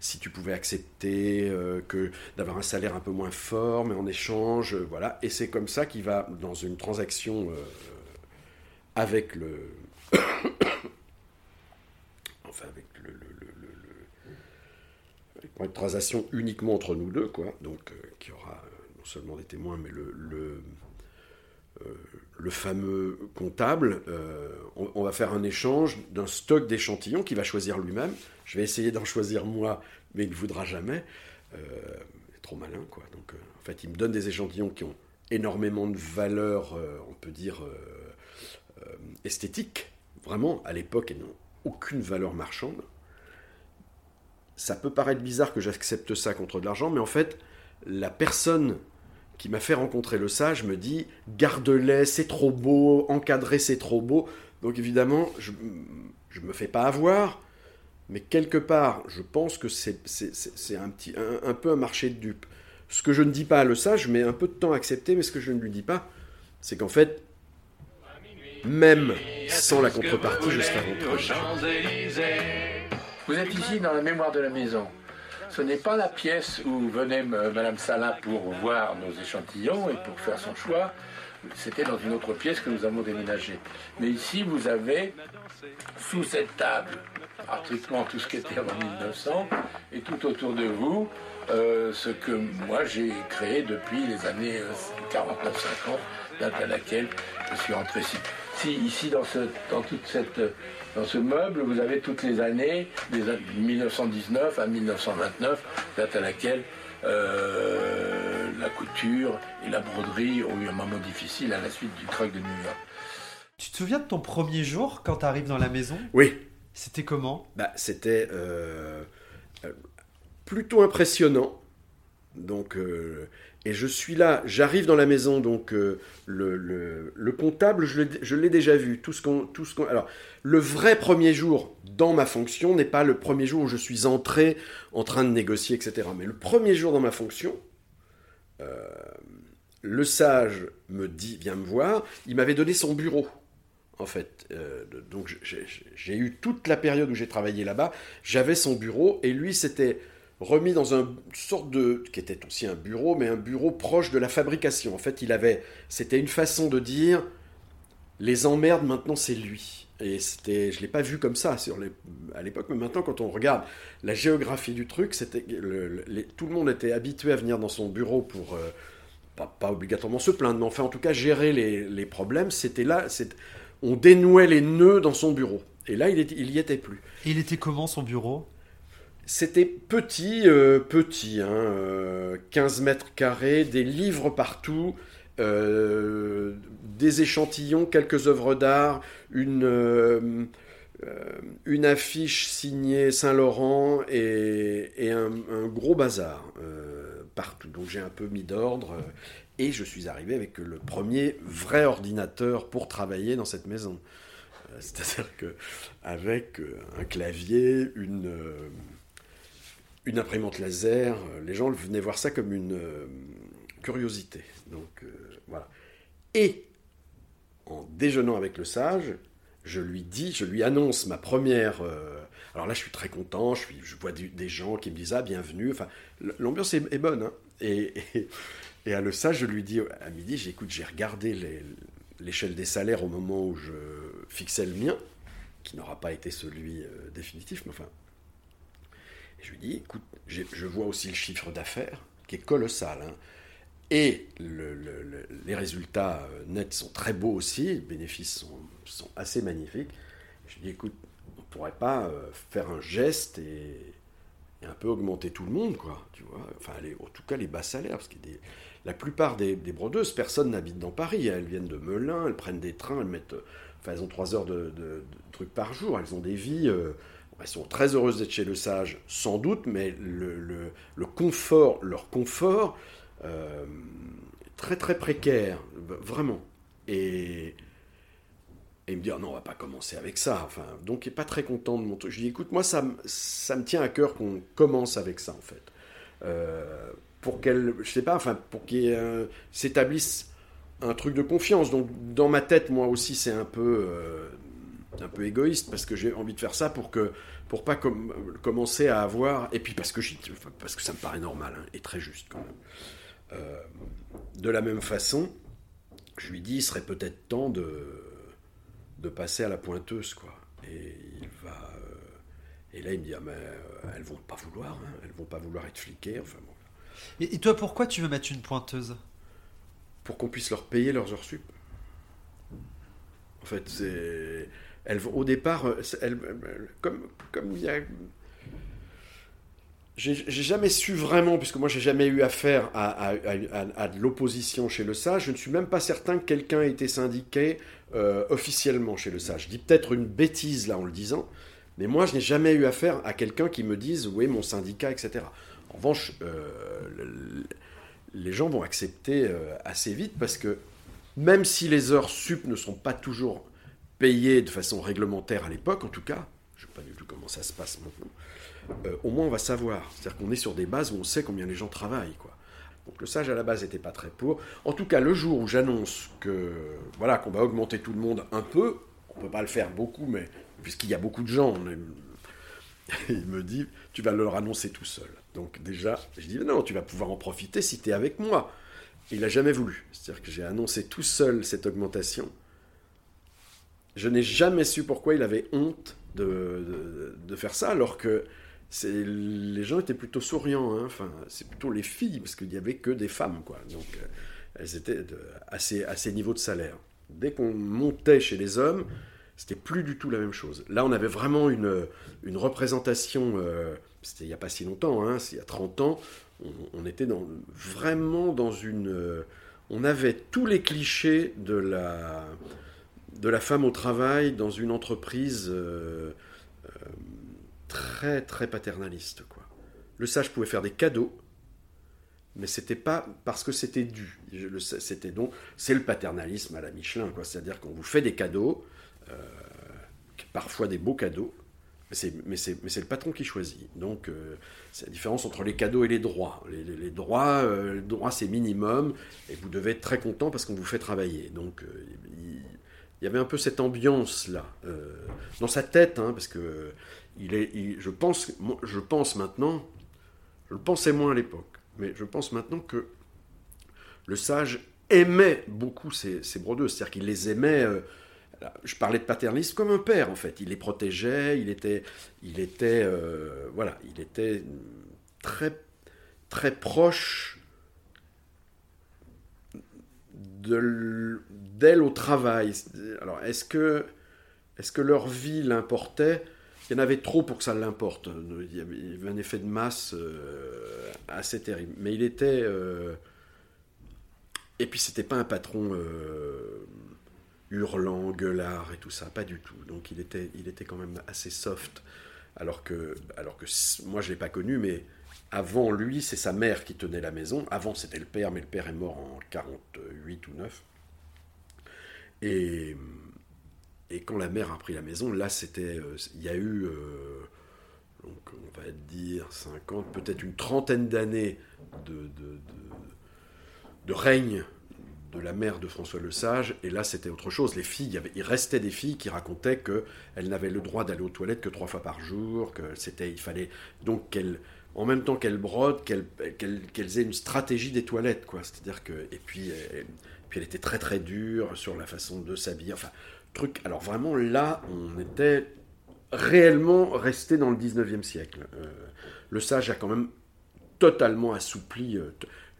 si tu pouvais accepter que d'avoir un salaire un peu moins fort, mais en échange, voilà. Et c'est comme ça qu'il va dans une transaction avec le, enfin avec le, une transaction uniquement entre nous deux, quoi. Donc qui aura non seulement des témoins, mais le, le le fameux comptable, euh, on, va faire un échange d'un stock d'échantillons qu'il va choisir lui-même. Je vais essayer d'en choisir moi, mais il ne voudra jamais. Euh, trop malin, quoi. Donc, euh, en fait, il me donne des échantillons qui ont énormément de valeur, on peut dire, esthétique. Vraiment, à l'époque, elles n'ont aucune valeur marchande. Ça peut paraître bizarre que j'accepte ça contre de l'argent, mais en fait, la personne qui m'a fait rencontrer le sage me dit garde-les, c'est trop beau, encadrer, c'est trop beau. Donc évidemment, je ne me fais pas avoir, mais quelque part, je pense que c'est un, petit, un, peu un marché de dupes. Ce que je ne dis pas à le sage, mets un peu de temps à accepter, mais ce que je ne lui dis pas, c'est qu'en fait, même sans la contrepartie, je serai rentré. Vous êtes ici dans la mémoire de la maison. Ce n'est pas la pièce où venait Madame Salin pour voir nos échantillons et pour faire son choix. C'était dans une autre pièce que nous avons déménagé. Mais ici, vous avez, sous cette table, pratiquement tout ce qui était avant 1900, et tout autour de vous, euh, ce que moi j'ai créé depuis les années 49-50, euh, date à laquelle je suis entré ici. Si ici, dans, ce, dans toute cette dans ce meuble, vous avez toutes les années, de 1919 à 1929, date à laquelle euh, la couture et la broderie ont eu un moment difficile à la suite du crack de New York. Tu te souviens de ton premier jour quand tu arrives dans la maison? Oui. C'était comment? Bah, C'était euh, euh, plutôt impressionnant. Donc, et je suis là, j'arrive dans la maison, donc euh, le, comptable, je l'ai déjà vu. Tout ce qu'on, tout ce qu'on, alors, le vrai premier jour dans ma fonction n'est pas le premier jour où je suis entré en train de négocier, etc. Mais le premier jour dans ma fonction, euh, le sage me dit, viens me voir. Il m'avait donné son bureau, en fait. Euh, donc j'ai eu toute la période où j'ai travaillé là-bas. J'avais son bureau et lui, c'était remis dans une sorte de qui était aussi un bureau, mais un bureau proche de la fabrication. En fait, il avait, c'était une façon de dire, les emmerdes maintenant c'est lui. Et c'était, je l'ai pas vu comme ça sur les, à l'époque, mais maintenant quand on regarde la géographie du truc, c'était tout le monde était habitué à venir dans son bureau pour euh, pas, obligatoirement se plaindre, mais enfin en tout cas gérer les, problèmes. C'était là, on dénouait les nœuds dans son bureau. Et là, il, il y était plus. Et il était comment son bureau? C'était petit, euh, petit, hein, 15 euh, mètres carrés, des livres partout, euh, des échantillons, quelques œuvres d'art, une, une affiche signée Saint-Laurent et, un, gros bazar partout. Donc j'ai un peu mis d'ordre et je suis arrivé avec le premier vrai ordinateur pour travailler dans cette maison. C'est-à-dire que avec un clavier, une une imprimante laser, euh, les gens venaient voir ça comme une euh, curiosité. Donc euh, voilà. Et en déjeunant avec le sage, je lui dis, je lui annonce ma première. alors là, je suis très content. Je, vois des gens qui me disent ah bienvenue. Enfin, l'ambiance est, bonne. Hein. et, et, à le sage, je lui dis à midi, j'écoute, j'ai regardé l'échelle des salaires au moment où je fixais le mien, qui n'aura pas été celui définitif, mais enfin je lui dis, écoute, je vois aussi le chiffre d'affaires qui est colossal. Hein. Et les résultats euh, nets sont très beaux aussi, les bénéfices sont, assez magnifiques. Je dis, écoute, on ne pourrait pas euh, faire un geste et, un peu augmenter tout le monde, quoi, tu vois. Enfin, en tout cas, les bas salaires, parce que la plupart des, brodeuses, personne n'habite dans Paris. Elles viennent de Melun, elles prennent des trains, elles mettent... Enfin, elles ont trois heures de, trucs par jour, elles ont des vies... Euh, elles sont très heureuses d'être chez le sage, sans doute, mais le, confort, leur confort, très très précaire, vraiment. Et, il me dit, ah non, on va pas commencer avec ça. Enfin, donc il n'est pas très content de mon truc. Je lui dis, écoute, moi, ça, ça me tient à cœur qu'on commence avec ça, en fait. Euh, pour qu'elle, je sais pas, enfin, pour qu'il s'établisse un truc de confiance. Donc, dans ma tête, moi aussi, c'est un peu... Euh, un peu égoïste parce que j'ai envie de faire ça pour que pour pas commencer à avoir et puis parce que parce que ça me paraît normal hein, et très juste quand même. Euh, de la même façon, je lui dis il serait peut-être temps de de passer à la pointeuse quoi. Et il va euh, et là il me dit ah, mais euh, elles vont pas vouloir, hein, elles vont pas vouloir être fliquées enfin bon. Et, et toi pourquoi tu veux mettre une pointeuse? Pour qu'on puisse leur payer leurs heures sup. En fait, c'est au départ, euh, comme, comme il y a. J'ai jamais su vraiment, puisque moi j'ai jamais eu affaire à, de l'opposition chez le SAGE, je ne suis même pas certain que quelqu'un ait été syndiqué euh, officiellement chez le SAGE. Je dis peut-être une bêtise là en le disant, mais moi je n'ai jamais eu affaire à quelqu'un qui me dise oui mon syndicat, etc. En revanche, euh, les gens vont accepter assez vite parce que même si les heures sup ne sont pas toujours payé de façon réglementaire à l'époque, en tout cas, je ne sais pas du tout comment ça se passe maintenant, euh, au moins on va savoir. C'est-à-dire qu'on est sur des bases où on sait combien les gens travaillent. Quoi. Donc le sage à la base n'était pas très pour. En tout cas, le jour où j'annonce que voilà qu'on va augmenter tout le monde un peu, on peut pas le faire beaucoup, mais puisqu'il y a beaucoup de gens, il me dit tu vas leur annoncer tout seul. Donc déjà, je dis non, tu vas pouvoir en profiter si tu es avec moi. il n'a jamais voulu. C'est-à-dire que j'ai annoncé tout seul cette augmentation. Je n'ai jamais su pourquoi il avait honte de, de, faire ça, alors que les gens étaient plutôt souriants. Hein. Enfin, c'est plutôt les filles, parce qu'il n'y avait que des femmes, quoi. Donc, euh, elles étaient de, à, ces, niveaux de salaire. Dès qu'on montait chez les hommes, c'était plus du tout la même chose. Là, on avait vraiment une, une représentation, euh, c'était il n'y a pas si longtemps, hein, il y a 30 ans, on, était vraiment dans une... Euh, on avait tous les clichés de la, de la femme au travail dans une entreprise très très paternaliste. Quoi. Le sage pouvait faire des cadeaux, mais c'était pas parce que c'était dû. C'était donc c'est le paternalisme à la Michelin, quoi. C'est-à-dire qu'on vous fait des cadeaux, euh, parfois des beaux cadeaux, mais c'est le patron qui choisit. Donc c'est la différence entre les cadeaux et les droits. Les, droits, les droits c'est minimum et vous devez être très content parce qu'on vous fait travailler. Donc il y avait un peu cette ambiance là euh, dans sa tête, hein, parce que je pense, maintenant, je le pensais moins à l'époque, mais je pense maintenant que le sage aimait beaucoup ses, ses brodeuses, c'est-à-dire qu'il les aimait. Euh, je parlais de paternalisme comme un père en fait. Il les protégeait, il était, il était, euh, voilà, il était très, très proche d'elle au travail. Alors, est-ce que, est que leur vie l'importait? Il y en avait trop pour que ça l'importe. Il y avait un effet de masse euh, assez terrible. Mais il était. Euh, et puis, c'était pas un patron euh, hurlant, gueulard et tout ça, pas du tout. Donc, il était, il était quand même assez soft. Alors que, alors que moi, je l'ai pas connu, mais avant lui, c'est sa mère qui tenait la maison. Avant, c'était le père, mais le père est mort en 48 ou 9. Et, et quand la mère a pris la maison, là, c'était, euh, il y a eu, euh, on va dire 50, peut-être une trentaine d'années de, règne de la mère de François le Sage, et là c'était autre chose. Les filles, il, restait des filles qui racontaient qu'elles n'avaient le droit d'aller aux toilettes que trois fois par jour, que c'était, il fallait donc qu'elles en même temps qu'elle brode, qu'elles aient une stratégie des toilettes, quoi. C'est-à-dire que et puis, elle, puis elle était très très dure sur la façon de s'habiller, enfin Alors vraiment là, on était réellement resté dans le 19e siècle. Euh, le sage a quand même totalement assoupli, euh,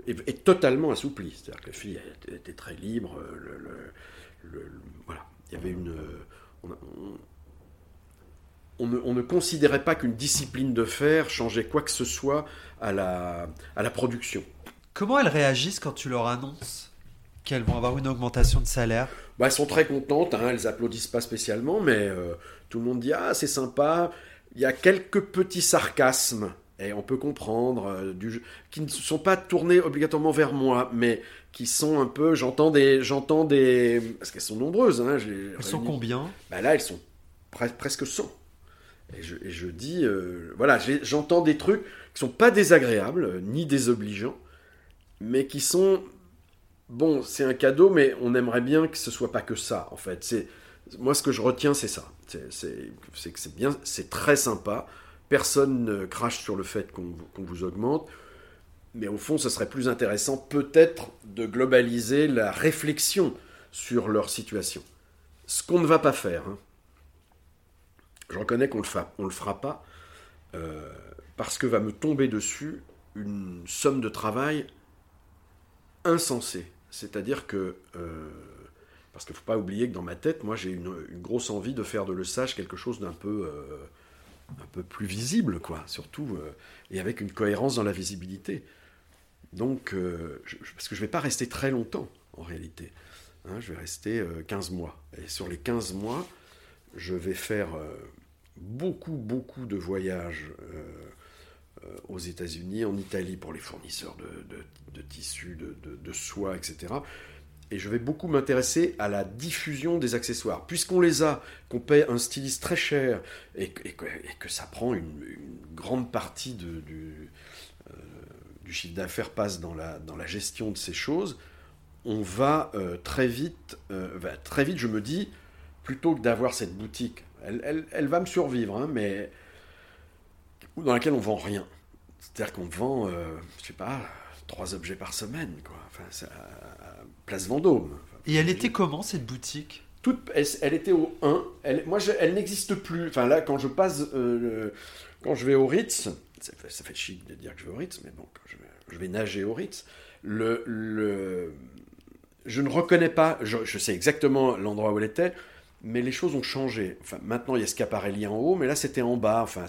et, totalement assoupli. C'est-à-dire que la fille était, très libre. Le, voilà, il y avait une on ne, considérait pas qu'une discipline de fer changeait quoi que ce soit à la, à la production. Comment elles réagissent quand tu leur annonces? Qu'elles vont avoir une augmentation de salaire bah, Elles sont très contentes, hein, elles applaudissent pas spécialement, mais euh, tout le monde dit Ah, c'est sympa. Il y a quelques petits sarcasmes, et on peut comprendre, euh, du, qui ne sont pas tournés obligatoirement vers moi, mais qui sont un peu. J'entends des. J'entends des parce qu'elles sont nombreuses. Hein, elles sont combien? Bah, Là, elles sont presque 100. Et je, dis, euh, voilà, j'entends des trucs qui sont pas désagréables, ni désobligeants, mais qui sont, bon, c'est un cadeau, mais on aimerait bien que ce soit pas que ça, en fait. Moi, ce que je retiens, c'est ça. C'est que c'est bien, c'est très sympa. Personne ne crache sur le fait qu'on vous augmente. Mais au fond, ce serait plus intéressant peut-être de globaliser la réflexion sur leur situation. Ce qu'on ne va pas faire. Hein. Je reconnais qu'on ne le, fera pas euh, parce que va me tomber dessus une somme de travail insensée. C'est-à-dire que... Euh, parce qu'il ne faut pas oublier que dans ma tête, moi j'ai une, grosse envie de faire de le sage quelque chose d'un peu, euh, plus visible, quoi, surtout, et avec une cohérence dans la visibilité. Donc, parce que je ne vais pas rester très longtemps, en réalité. Hein, je vais rester 15 mois. Et sur les 15 mois, je vais faire beaucoup, beaucoup de voyages euh, aux États-Unis, en Italie pour les fournisseurs de, tissus, de, soie, etc. Et je vais beaucoup m'intéresser à la diffusion des accessoires. Puisqu'on les a, qu'on paye un styliste très cher et, que, ça prend une, grande partie du, euh, du, chiffre d'affaires passe dans la, gestion de ces choses, on va euh, très vite, très vite, je me dis, plutôt que d'avoir cette boutique, elle, elle, va me survivre, hein, mais dans laquelle on vend rien. C'est-à-dire qu'on vend, euh, je sais pas, trois objets par semaine, quoi. Enfin, à, Place Vendôme. Et elle était comment cette boutique? Toute, elle, était au 1. Elle, moi, elle n'existe plus. Enfin là, quand je passe, euh, quand je vais au Ritz, ça fait, ça fait, chic de dire que je vais au Ritz, mais bon, je, vais, je vais, nager au Ritz. Le, le, je ne reconnais pas. Je, je sais exactement l'endroit où elle était mais les choses ont changé. Enfin, maintenant, il y a Scaparelli en haut, mais là, c'était en bas. Enfin,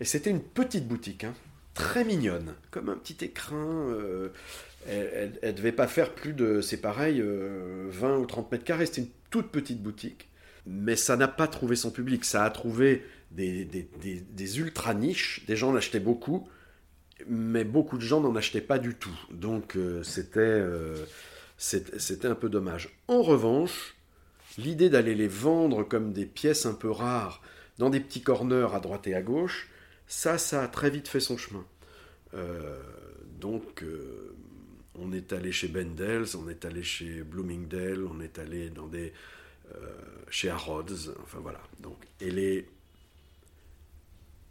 Et c'était une petite boutique, hein, très mignonne, comme un petit écrin. Euh, elle ne devait pas faire plus de, c'est pareil, 20 euh, ou 30 mètres carrés. C'était une toute petite boutique. Mais ça n'a pas trouvé son public. Ça a trouvé des, des, ultra niches. Des gens l'achetaient beaucoup, mais beaucoup de gens n'en achetaient pas du tout. Donc, euh, c'était, c'était un peu dommage. En revanche, l'idée d'aller les vendre comme des pièces un peu rares dans des petits corners à droite et à gauche, ça, ça a très vite fait son chemin. Euh, donc, euh, on est allé chez Bendels, on est allé chez Bloomingdale, on est allé dans des, euh, chez Harrods, enfin voilà. Donc, et, les,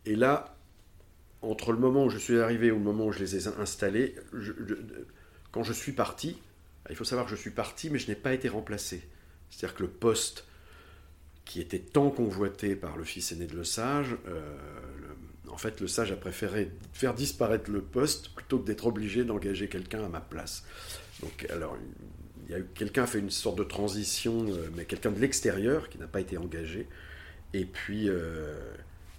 et là, entre le moment où je suis arrivé et le moment où je les ai installés, quand je suis parti, il faut savoir que je suis parti, mais je n'ai pas été remplacé. C'est-à-dire que le poste qui était tant convoité par le fils aîné de Le Sage, en fait, Le Sage a préféré faire disparaître le poste plutôt que d'être obligé d'engager quelqu'un à ma place. Donc, alors, il y a eu quelqu'un a fait une sorte de transition, euh, mais quelqu'un de l'extérieur qui n'a pas été engagé. Et puis, euh,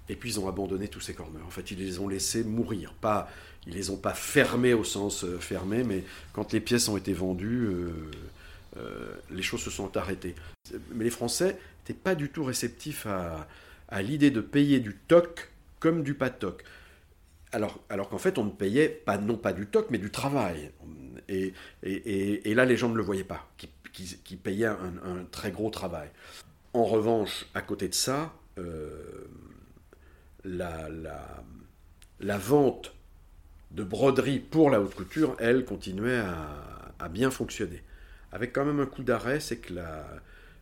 et puis ils ont abandonné tous ces corners. En fait, ils les ont laissés mourir. Pas, ils les ont pas fermés au sens fermé, mais quand les pièces ont été vendues euh, les choses se sont arrêtées. Mais les Français n'étaient pas du tout réceptifs à, l'idée de payer du toc comme du pas toc. Alors, alors qu'en fait, on ne payait pas, non pas du toc, mais du travail. Et, et, là, les gens ne le voyaient pas, qui, payaient un, très gros travail. En revanche, à côté de ça, euh, la, la, la, vente de broderie pour la haute couture, elle, continuait à, à bien fonctionner avec quand même un coup d'arrêt, c'est que la,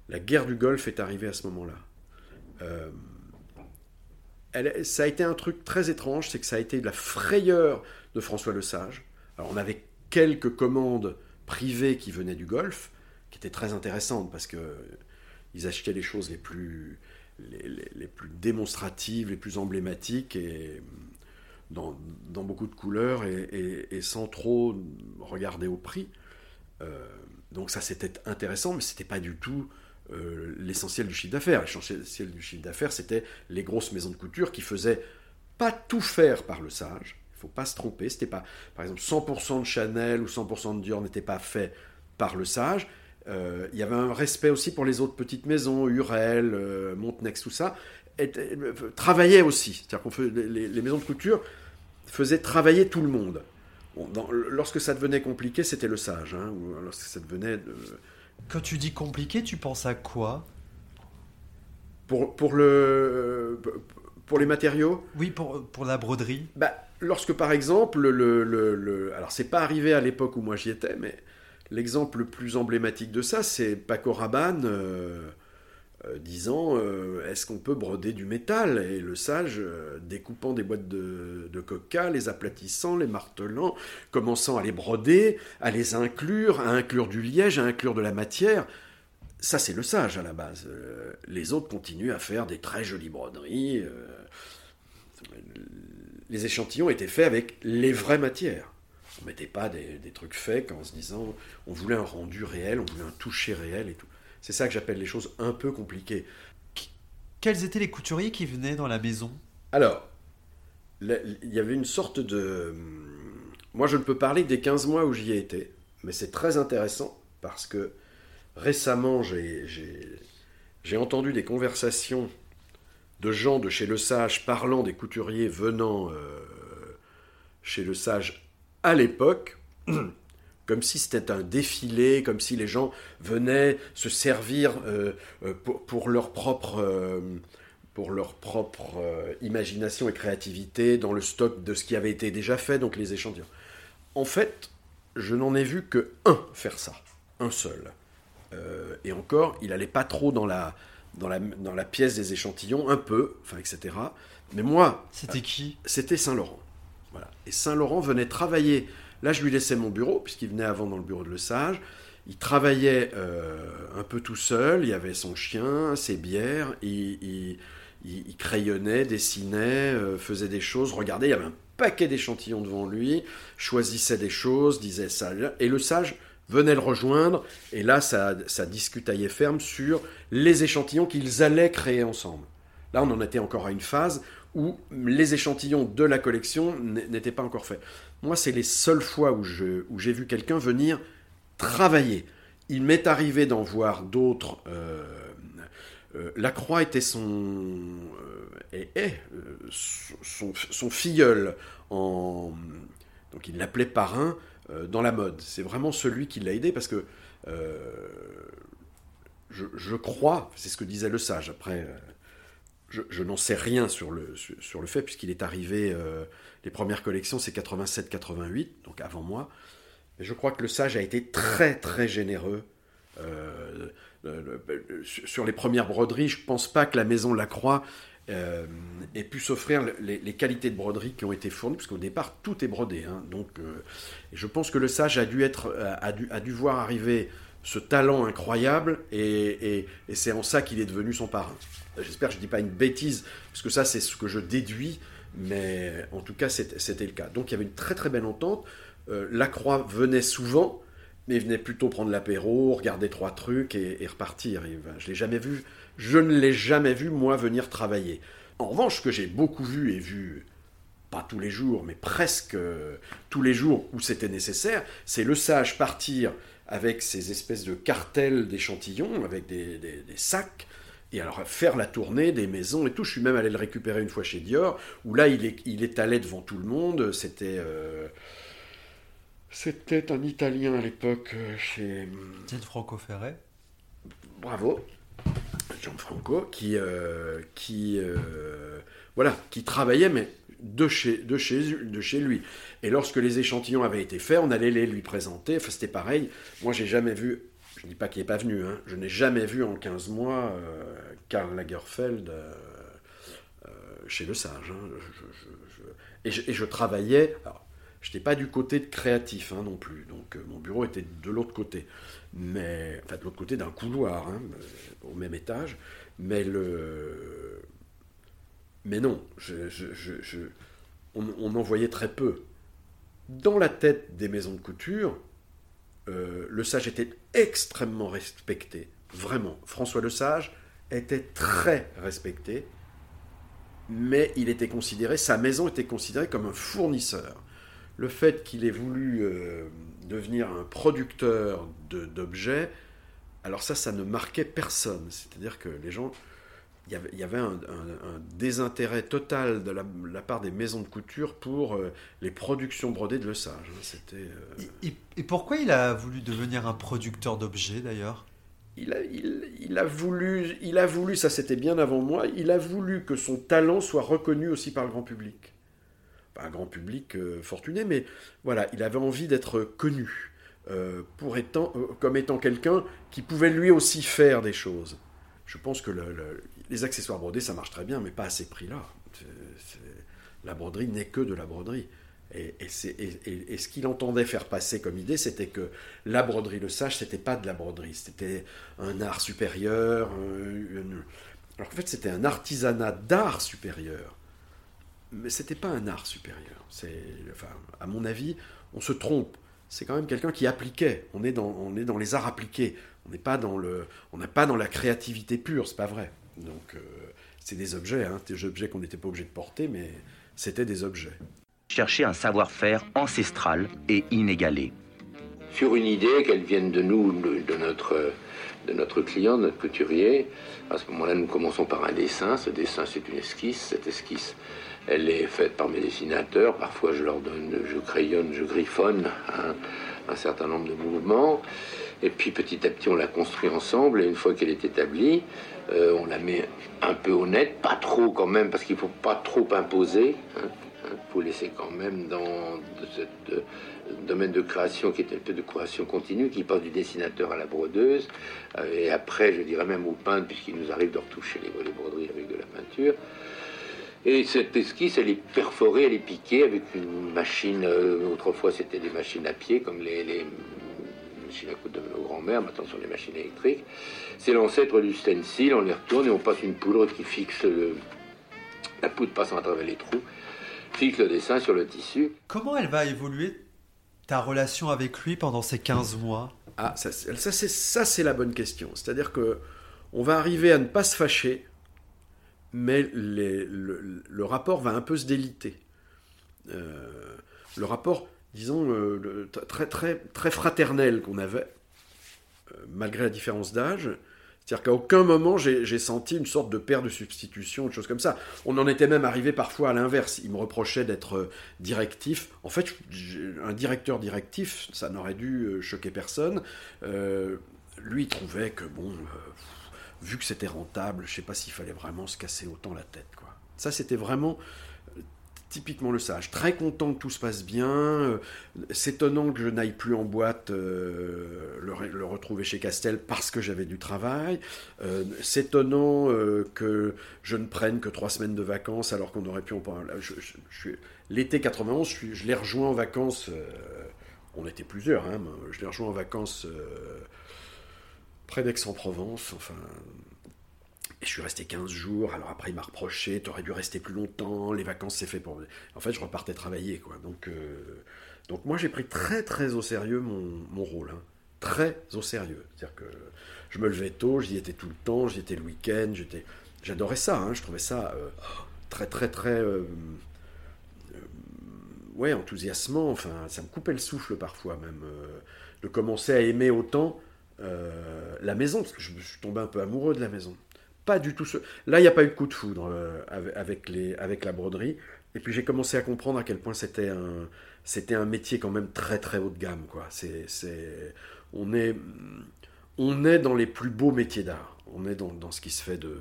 la, guerre du Golfe est arrivée à ce moment-là. Euh, ça a été un truc très étrange, c'est que ça a été la frayeur de François Le Sage. Alors on avait quelques commandes privées qui venaient du Golfe, qui étaient très intéressantes parce que ils achetaient les choses les plus, démonstratives, les plus emblématiques et dans, dans beaucoup de couleurs et, et, sans trop regarder au prix. Euh, donc ça c'était intéressant, mais c'était pas du tout euh, l'essentiel du chiffre d'affaires. L'essentiel du chiffre d'affaires, c'était les grosses maisons de couture qui faisaient pas tout faire par le sage. Il faut pas se tromper. C'était pas, par exemple, 100% de Chanel ou 100% de Dior n'était pas fait par le sage. Euh, il y avait un respect aussi pour les autres petites maisons, Urel, euh, Montenex, tout ça, et, travaillaient aussi. C'est-à-dire qu'on les, les maisons de couture faisaient travailler tout le monde lorsque ça devenait compliqué, c'était le sage. Hein, lorsque ça devenait. Quand tu dis compliqué, tu penses à quoi pour, pour, le, pour les matériaux Oui, pour, pour la broderie. Bah, lorsque par exemple, le, le, le alors c'est pas arrivé à l'époque où moi j'y étais, mais l'exemple le plus emblématique de ça, c'est Paco Rabanne. Euh, euh, disant est-ce qu'on peut broder du métal? Et le sage, découpant des boîtes de, coca, les aplatissant, les martelant, commençant à les broder, à les inclure, à inclure du liège, à inclure de la matière. Ça, c'est le sage à la base. les autres continuent à faire des très jolies broderies. les échantillons étaient faits avec les vraies matières. On mettait pas des, trucs faits en se disant on voulait un rendu réel, on voulait un toucher réel et tout. C'est ça que j'appelle les choses un peu compliquées. Quels étaient les couturiers qui venaient dans la maison? Alors, il y avait une sorte de... Moi, je ne peux parler des 15 mois où j'y ai été, mais c'est très intéressant parce que récemment, j'ai entendu des conversations de gens de chez Le Sage parlant des couturiers venant euh, chez Le Sage à l'époque, comme si c'était un défilé, comme si les gens venaient se servir euh, euh, pour, leur propre, euh, pour leur propre imagination et créativité dans le stock de ce qui avait été déjà fait, donc les échantillons. En fait, je n'en ai vu que un faire ça, un seul. et encore, il n'allait pas trop dans la, dans, la, dans la pièce des échantillons, un peu, enfin, etc. Mais moi... C'était qui? C'était Saint-Laurent. Et Saint-Laurent venait travailler. Là, je lui laissais mon bureau, puisqu'il venait avant dans le bureau de Le Sage. Il travaillait euh, un peu tout seul. Il avait son chien, ses bières. Il, crayonnait, dessinait, euh, faisait des choses. Regardez, il y avait un paquet d'échantillons devant lui. Choisissait des choses, disait ça. Et Le Sage venait le rejoindre. Et là, ça, ça discutaillait ferme sur les échantillons qu'ils allaient créer ensemble. Là, on en était encore à une phase où les échantillons de la collection n'étaient pas encore faits. Moi, c'est les seules fois où, j'ai vu quelqu'un venir travailler. Il m'est arrivé d'en voir d'autres. Euh, euh, la Croix était son, euh, est, son, filleul en, donc il l'appelait parrain dans la mode. C'est vraiment celui qui l'a aidé parce que je, je, crois, c'est ce que disait le sage. Après, je, n'en sais rien sur le, sur, le fait, puisqu'il est arrivé, euh, les premières collections, c'est 87-88, donc avant moi. Et je crois que le sage a été très très généreux. Euh, sur les premières broderies, je ne pense pas que la maison Lacroix euh, ait pu s'offrir les, qualités de broderie qui ont été fournies, puisqu'au départ, tout est brodé. Hein. donc, je pense que le sage a dû, être, a dû, voir arriver ce talent incroyable, et, et c'est en ça qu'il est devenu son parrain. J'espère que je ne dis pas une bêtise, parce que ça, c'est ce que je déduis, mais en tout cas, c'était le cas. Donc il y avait une très très belle entente. Euh, la Croix venait souvent, mais venait plutôt prendre l'apéro, regarder trois trucs et, repartir. je l'ai jamais vu. Je ne l'ai jamais vu moi venir travailler. En revanche, ce que j'ai beaucoup vu et vu, pas tous les jours, mais presque euh, tous les jours où c'était nécessaire, c'est le sage partir avec ces espèces de cartels d'échantillons, avec des sacs, et alors faire la tournée des maisons et tout. Je suis même allé le récupérer une fois chez Dior, où là il, est, il étalait devant tout le monde. C'était euh, c'était un Italien à l'époque euh, chez Gianfranco Ferret. Bravo, Gianfranco, qui euh, qui voilà, qui travaillait mais de chez, de, chez, de chez lui. Et lorsque les échantillons avaient été faits, on allait les lui présenter. Enfin, c'était pareil. Moi, j'ai jamais vu je ne dis pas qu'il n'est pas venu, hein. je n'ai jamais vu en 15 mois euh, Karl Lagerfeld euh, euh, chez Le Sage. Hein. et, je, travaillais, je n'étais pas du côté créatif hein, non plus, donc mon bureau était de l'autre côté, mais, enfin de l'autre côté d'un couloir, au même étage, mais le... Mais non, on, on en voyait très peu. Dans la tête des maisons de couture, euh, le sage était extrêmement respecté, vraiment. François le sage était très respecté, mais il était considéré, sa maison était considérée comme un fournisseur. Le fait qu'il ait voulu euh, devenir un producteur d'objets, alors ça, ça ne marquait personne. C'est-à-dire que les gens il y avait, un, désintérêt total de la, part des maisons de couture pour euh, les productions brodées de Le Sage. Hein. C'était, euh, et, pourquoi il a voulu devenir un producteur d'objets d'ailleurs? Il a, il, a voulu, il a voulu, ça c'était bien avant moi, il a voulu que son talent soit reconnu aussi par le grand public. Pas un grand public euh, fortuné, mais voilà, il avait envie d'être connu pour étant, comme étant quelqu'un qui pouvait lui aussi faire des choses. je pense que les accessoires brodés, ça marche très bien, mais pas à ces prix-là. La broderie n'est que de la broderie. Et, ce qu'il entendait faire passer comme idée, c'était que la broderie, le sage, c'était pas de la broderie, c'était un art supérieur. Alors qu'en fait, c'était un artisanat d'art supérieur. Mais c'était pas un art supérieur. Enfin, à mon avis, on se trompe. C'est quand même quelqu'un qui appliquait. On est dans, on est dans les arts appliqués. On n'est pas dans le, on n'est pas dans la créativité pure. C'est pas vrai. Donc, euh, c'est des objets, hein, des objets qu'on n'était pas obligé de porter, mais c'était des objets chercher un savoir-faire ancestral et inégalé. Sur une idée, qu'elle vienne de nous, de notre, de notre client, de notre couturier, à ce moment-là, nous commençons par un dessin. Ce dessin, c'est une esquisse. Cette esquisse, elle est faite par mes dessinateurs. Parfois, je leur donne, je crayonne, je griffonne un certain nombre de mouvements. Et puis, petit à petit, on la construit ensemble. Et une fois qu'elle est établie, euh, on la met un peu honnête, pas trop quand même, parce qu'il ne faut pas trop imposer. Hein il faut laisser quand même dans ce euh, domaine de création qui est un peu de création continue, qui passe du dessinateur à la brodeuse, euh, et après, je dirais même au peintre, puisqu'il nous arrive de retoucher les, broderies avec de la peinture. Et cette esquisse, elle est perforée, elle est piquée avec une machine. Autrefois, c'était des machines à pied, comme les, machines à coudre de nos grands-mères. Maintenant, ce sont des machines électriques. C'est l'ancêtre du stencil. On les retourne et on passe une poudre qui fixe le. La poudre passant à travers les trous fixe le dessin sur le tissu. Comment elle va évoluer ta relation avec lui pendant ces 15 mois? Ah, ça, ça c'est la bonne question. C'est-à-dire que on va arriver à ne pas se fâcher, mais le, rapport va un peu se déliter. Euh, le rapport, disons, très, très, très fraternel qu'on avait, euh, malgré la différence d'âge, c'est-à-dire qu'à aucun moment j'ai senti une sorte de paire de substitution, une chose comme ça. On en était même arrivé parfois à l'inverse. Il me reprochait d'être euh, directif. En fait, un directeur directif, ça n'aurait dû euh, choquer personne. Lui, il trouvait que, bon, vu que c'était rentable, je sais pas s'il fallait vraiment se casser autant la tête. Quoi. Ça, c'était vraiment typiquement le sage. Très content que tout se passe bien. Euh, s'étonnant que je n'aille plus en boîte euh, le, retrouver chez Castel parce que j'avais du travail. Euh, s'étonnant que je ne prenne que trois semaines de vacances alors qu'on aurait pu en prendre. L'été 91, je, l'ai rejoint en vacances. on était plusieurs, hein, je l'ai rejoint en vacances près d'Aix-en-Provence. Enfin, et je suis resté 15 jours, alors après il m'a reproché, t'aurais dû rester plus longtemps, les vacances c'est fait pour... En fait je repartais travailler, quoi. Donc, euh, donc moi j'ai pris très très au sérieux mon, rôle, hein. très au sérieux. C'est-à-dire que je me levais tôt, j'y étais tout le temps, j'y étais le week-end, j'étais... J'adorais ça, hein. je trouvais ça euh, très très très... Euh, ouais, enthousiasmant, enfin ça me coupait le souffle parfois même, de commencer à aimer autant la maison, parce que je, je suis tombé un peu amoureux de la maison pas du tout ce... Là, il n'y a pas eu de coup de foudre euh, avec, les, avec la broderie. Et puis j'ai commencé à comprendre à quel point c'était un, c'était un métier quand même très très haut de gamme. Quoi. C'est, c'est, on, est, on est dans les plus beaux métiers d'art. On est dans, dans ce qui se fait de,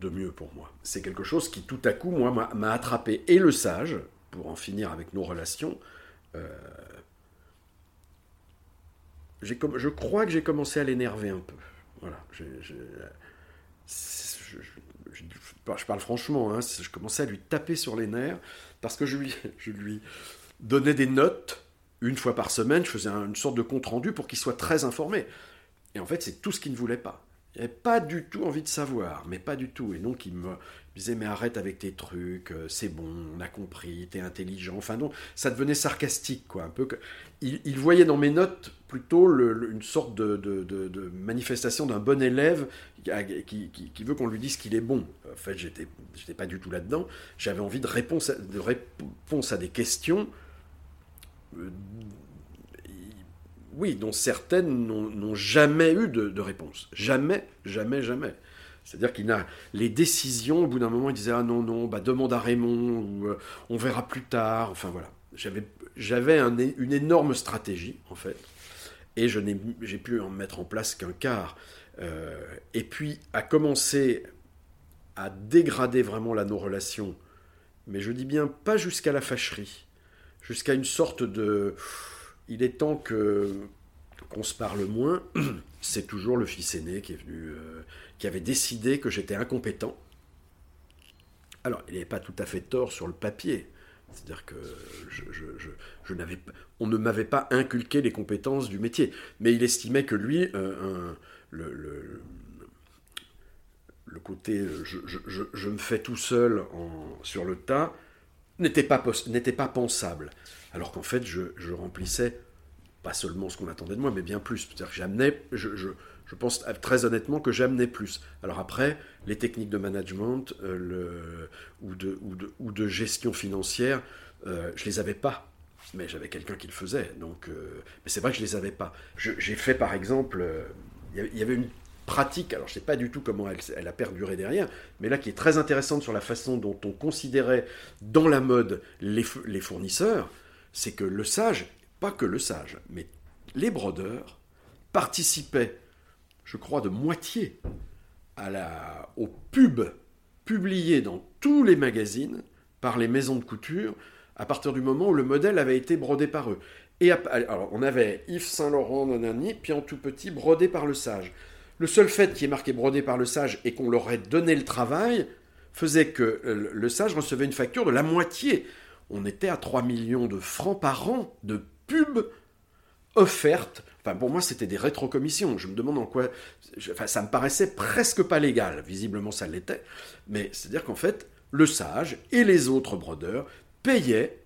de mieux pour moi. C'est quelque chose qui tout à coup, moi, m'a, attrapé. Et le sage, pour en finir avec nos relations, euh, j'ai, je crois que j'ai commencé à l'énerver un peu. Voilà. Je, parle franchement, hein, je commençais à lui taper sur les nerfs parce que je lui, je lui donnais des notes une fois par semaine, je faisais une sorte de compte rendu pour qu'il soit très informé. Et en fait, c'est tout ce qu'il ne voulait pas. Il n'avait pas du tout envie de savoir, mais pas du tout. Et donc, il me disait, mais arrête avec tes trucs, euh, c'est bon, on a compris, t'es intelligent. Enfin, non, ça devenait sarcastique, quoi. Un peu il, voyait dans mes notes plutôt une sorte de, manifestation d'un bon élève qui, veut qu'on lui dise qu'il est bon. En fait, j'étais, j'étais pas du tout là-dedans. J'avais envie de réponse à, de réponse à des questions. Euh, oui, dont certaines n'ont jamais eu de, réponse. Jamais, jamais, jamais. C'est-à-dire qu'il a les décisions, au bout d'un moment, il disait Ah non, non, bah, demande à Raymond, ou euh, on verra plus tard. Enfin voilà. J'avais, une énorme stratégie, en fait, et je j'ai pu en mettre en place qu'un quart. Euh, et puis, à commencer à dégrader vraiment la nos-relations, mais je dis bien pas jusqu'à la fâcherie, jusqu'à une sorte de il est temps que qu'on se parle moins, c'est toujours le fils aîné qui est venu, euh, qui avait décidé que j'étais incompétent. Alors, il n'avait pas tout à fait tort sur le papier. C'est-à-dire que je, n'avais, on ne m'avait pas inculqué les compétences du métier. Mais il estimait que lui, euh, le, côté je, me fais tout seul sur le tas n'était pas, n'était pas pensable. Alors qu'en fait, je, remplissais pas seulement ce qu'on attendait de moi, mais bien plus. C'est-à-dire que j'amenais, je, pense très honnêtement que j'amenais plus. Alors après, les techniques de management euh, ou, de, gestion financière, euh, je les avais pas. Mais j'avais quelqu'un qui le faisait. Donc, euh, mais c'est vrai que je les avais pas. j'ai fait par exemple, euh, il y avait une pratique, alors je ne sais pas du tout comment elle, a perduré derrière, mais là qui est très intéressante sur la façon dont on considérait dans la mode les fournisseurs, c'est que le sage, pas que le sage, mais les brodeurs participaient, je crois, de moitié à la, aux pubs publiés dans tous les magazines par les maisons de couture à partir du moment où le modèle avait été brodé par eux. Et on avait Yves Saint Laurent, nanani, puis en tout petit, brodé par le sage. Le seul fait qu'il est marqué brodé par le sage et qu'on leur ait donné le travail faisait que euh, le sage recevait une facture de la moitié on était à 3 millions de francs par an de pubs offertes. Enfin, pour moi, c'était des rétrocommissions. Je me demande en quoi. Enfin, ça me paraissait presque pas légal. Visiblement, ça l'était. Mais c'est-à-dire qu'en fait, le sage et les autres brodeurs payaient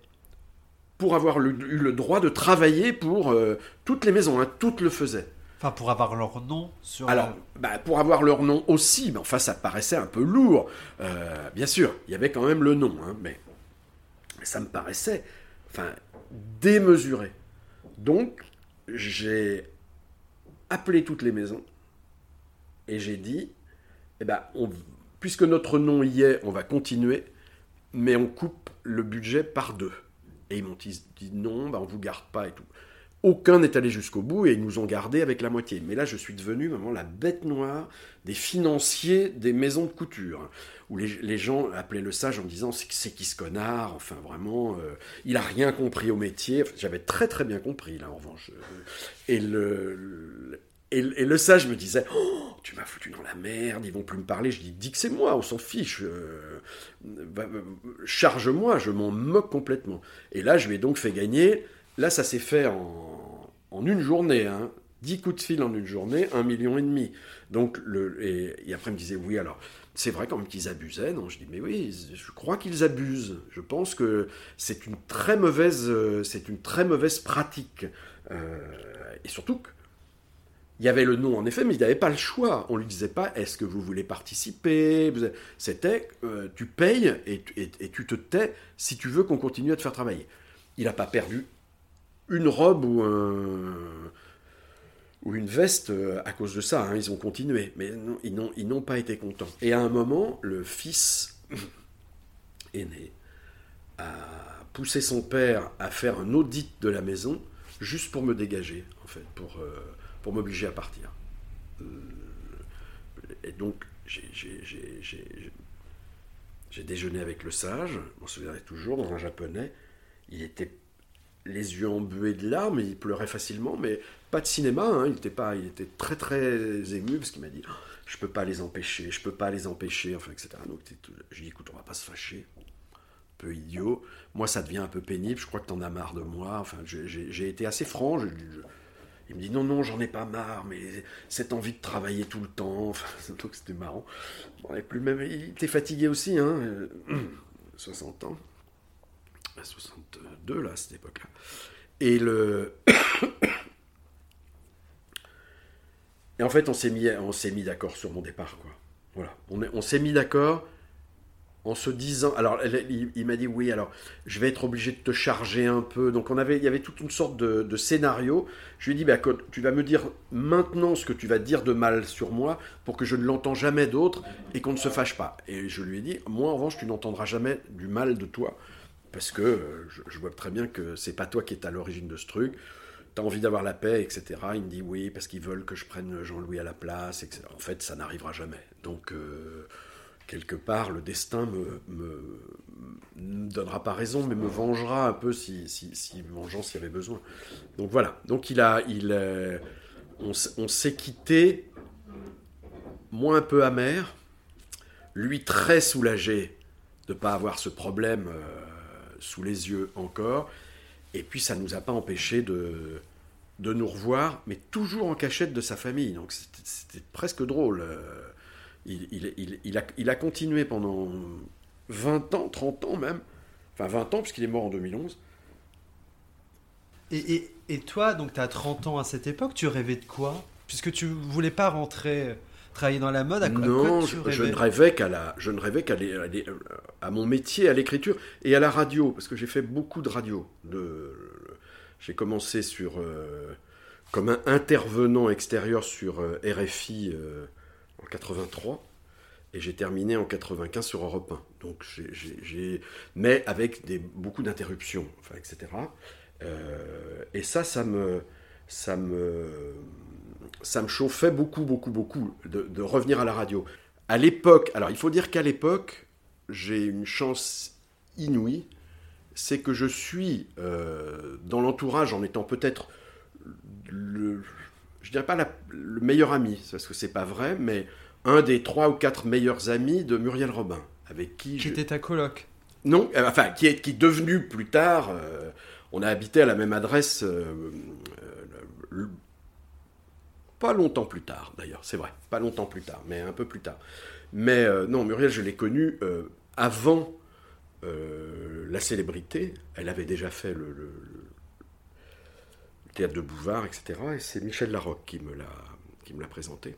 pour avoir eu le droit de travailler pour euh, toutes les maisons. Hein, toutes le faisaient. Enfin, pour avoir leur nom sur. Alors, bah, pour avoir leur nom aussi, mais enfin, ça paraissait un peu lourd. Euh, bien sûr, il y avait quand même le nom, hein, mais ça me paraissait enfin, démesuré. Donc, j'ai appelé toutes les maisons et j'ai dit, eh ben, puisque notre nom y est, on va continuer, mais on coupe le budget par deux. Et ils m'ont dit, non, ben, on ne vous garde pas et tout. Aucun n'est allé jusqu'au bout et ils nous ont gardés avec la moitié. Mais là, je suis devenu vraiment la bête noire des financiers des maisons de couture, où les, gens appelaient le sage en disant c'est qui ce connard? Enfin, vraiment, euh, il a rien compris au métier. J'avais très très bien compris, là, en revanche. Et le, sage me disait oh, Tu m'as foutu dans la merde, ils vont plus me parler. Je dis Dis que c'est moi, on s'en fiche. Euh, charge-moi, je m'en moque complètement. Et là, je lui ai donc fait gagner Là, ça s'est fait en, une journée. Hein. 10 coups de fil en une journée, un million et demi. Donc, et, après, il me disait, oui, alors, c'est vrai quand même qu'ils abusaient. Non, je dis, mais oui, je crois qu'ils abusent. Je pense que c'est une très mauvaise, c'est une très mauvaise pratique. Euh, et surtout il y avait le nom en effet, mais il n'avait pas le choix. On lui disait pas est-ce que vous voulez participer? C'était euh, tu payes et, tu te tais si tu veux qu'on continue à te faire travailler. Il n'a pas perdu une robe ou ou une veste euh, à cause de ça. Hein. ils ont continué, mais ils n'ont pas été contents. Et à un moment, le fils aîné a poussé son père à faire un audit de la maison juste pour me dégager, en fait, pour, euh, pour m'obliger à partir. Euh, et donc, j'ai déjeuné avec le sage, je m'en souviendrai toujours, dans un japonais. Il était les yeux embués de larmes, il pleurait facilement, mais pas de cinéma, hein. il, était pas, il était très très ému parce qu'il m'a dit Je peux pas les empêcher, je peux pas les empêcher, enfin, etc. Donc je dis Écoute, on va pas se fâcher. Peu idiot. Moi, ça devient un peu pénible, je crois que tu en as marre de moi. Enfin, j'ai été assez franc. il me dit Non, non, j'en ai pas marre, mais cette envie de travailler tout le temps. Enfin, donc c'était marrant. et plus même, il était fatigué aussi, hein, 60 ans. 62 là, à cette époque-là. Et le. Et en fait, on s'est mis, on s'est mis d'accord sur mon départ, quoi. Voilà. On, s'est mis d'accord en se disant. Alors, il, m'a dit oui. Alors, je vais être obligé de te charger un peu. Donc, on avait, il y avait toute une sorte de, scénario. Je lui ai dit, bah, tu vas me dire maintenant ce que tu vas dire de mal sur moi pour que je ne l'entends jamais d'autre et qu'on ne se fâche pas. Et je lui ai dit, moi en revanche, tu n'entendras jamais du mal de toi parce que euh, je, vois très bien que c'est pas toi qui es à l'origine de ce truc. Tu as envie d'avoir la paix, etc. Il me dit oui, parce qu'ils veulent que je prenne Jean-Louis à la place. Etc. En fait, ça n'arrivera jamais. Donc, euh, quelque part, le destin me, me, donnera pas raison, mais me vengera un peu si, si, si vengeance y avait besoin. Donc voilà. Donc il a, il, euh, on, s'est quitté, moi un peu amer, lui très soulagé de pas avoir ce problème sous les yeux encore. Et puis ça nous a pas empêché de, de nous revoir, mais toujours en cachette de sa famille. Donc c'était presque drôle. Euh, il- il a, il a continué pendant 20 ans, 30 ans même, enfin 20 ans puisqu'il est mort en 2011. Et, et, et toi, donc tu as 30 ans à cette époque, tu rêvais de quoi? Puisque tu voulais pas rentrer travailler dans la mode, à non, je, je ne rêvais qu'à la, je ne rêvais qu'à à mon métier, à l'écriture et à la radio, parce que j'ai fait beaucoup de radio. De, j'ai commencé sur euh, comme un intervenant extérieur sur euh, RFI euh, en 83 et j'ai terminé en 95 sur Europe 1. Donc j'ai, mais avec des, beaucoup d'interruptions, enfin, etc. Et ça, ça me, ça me, ça me chauffait beaucoup, beaucoup, beaucoup de, de revenir à la radio. À l'époque, alors il faut dire qu'à l'époque, j'ai une chance inouïe, c'est que je suis euh, dans l'entourage en étant peut-être le, je dirais pas la- le meilleur ami, parce que c'est pas vrai, mais un des trois ou quatre meilleurs amis de Muriel Robin, avec qui était ta coloc Non, euh, enfin, qui est, qui est devenu plus tard. euh, on a habité à la même adresse. Pas longtemps plus tard, d'ailleurs, c'est vrai. Pas longtemps plus tard, mais un peu plus tard. Mais euh, non, Muriel, je l'ai connue euh, avant euh, la célébrité. Elle avait déjà fait le, théâtre de Bouvard, etc. Et c'est Michel Larocque qui me l'a qui me l'a présenté.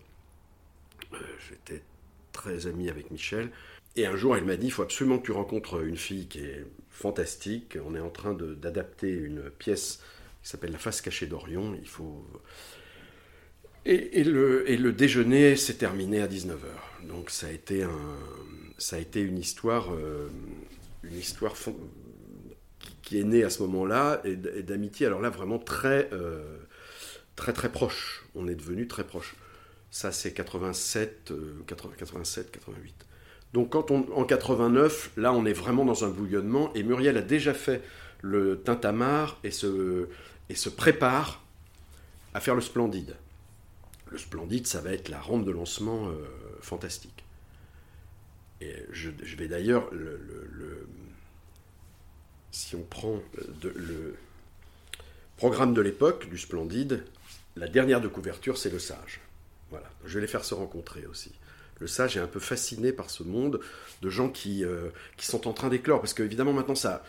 J'étais très ami avec Michel. Et un jour, elle m'a dit, il faut absolument que tu rencontres une fille qui est fantastique. On est en train d'adapter une pièce qui s'appelle La face cachée d'Orion. Il faut... Et, le, déjeuner s'est terminé à 19h. Donc ça a été, une histoire, euh, qui, est née à ce moment-là et d'amitié. Alors là, vraiment très, euh, très, très proche. On est devenus très proches. Ça, c'est 87, euh, 80 87, 88. Donc quand on, en 89, là on est vraiment dans un bouillonnement et Muriel a déjà fait le tintamarre et se prépare à faire le splendide. Le splendide, ça va être la rampe de lancement euh, fantastique. Et je, vais d'ailleurs, le, le- le- si on prend de- le programme de l'époque du splendide, la dernière de couverture, c'est le sage. Voilà, je vais les faire se rencontrer aussi. Le sage est un peu fasciné par ce monde de gens qui, euh, qui sont en train d'éclore. Parce qu'évidemment, maintenant, ça, euh,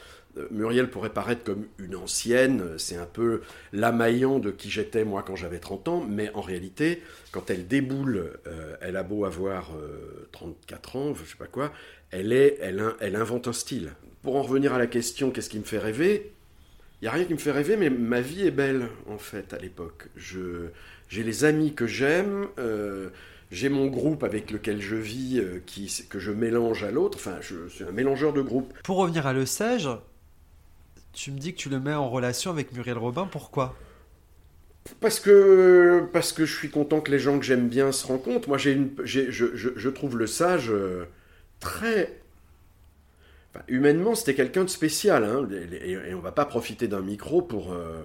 Muriel pourrait paraître comme une ancienne. C'est un peu l'amaillant de qui j'étais, moi, quand j'avais 30 ans. Mais en réalité, quand elle déboule, euh, elle a beau avoir euh, 34 ans, je sais pas quoi, elle, est, elle, in- elle invente un style. Pour en revenir à la question, qu'est-ce qui me fait rêver? Il n'y a rien qui me fait rêver, mais ma vie est belle, en fait, à l'époque. J'ai les amis que j'aime, euh, j'ai mon groupe avec lequel je vis, euh, qui, que je mélange à l'autre. Enfin, je suis un mélangeur de groupe. Pour revenir à Le Sage, tu me dis que tu le mets en relation avec Muriel Robin, pourquoi? Parce que, parce que je suis content que les gens que j'aime bien se rencontrent. Moi, j'ai je, je- trouve le sage euh, très... humainement, c'était quelqu'un de spécial. hein, et, on va pas profiter d'un micro pour... euh,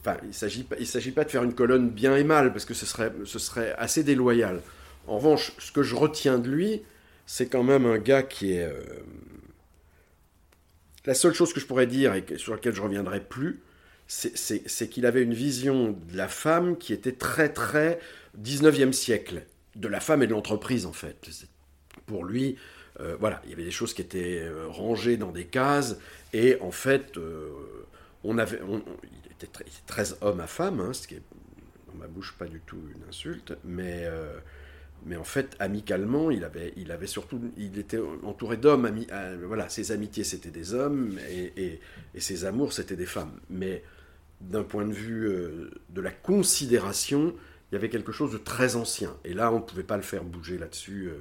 Enfin, il s'agit pas, il s'agit pas de faire une colonne bien et mal, parce que ce serait, ce serait assez déloyal. En revanche, ce que je retiens de lui, c'est quand même un gars qui est... euh, La seule chose que je pourrais dire, et sur laquelle je reviendrai plus, c'est- qu'il avait une vision de la femme qui était très, très 19e siècle. De la femme et de l'entreprise, en fait. Pour lui, euh, voilà, il y avait des choses qui étaient euh, rangées dans des cases, et en fait, euh, on avait, il était très, il était très homme à femme, hein, ce qui est dans ma bouche pas du tout une insulte, mais, mais en fait, amicalement, il avait, il avait surtout, il était entouré d'hommes, euh, voilà, ses amitiés c'était des hommes, et, et- ses amours c'était des femmes. Mais d'un point de vue euh, de la considération, il y avait quelque chose de très ancien. Et là, on ne pouvait pas le faire bouger là-dessus. euh,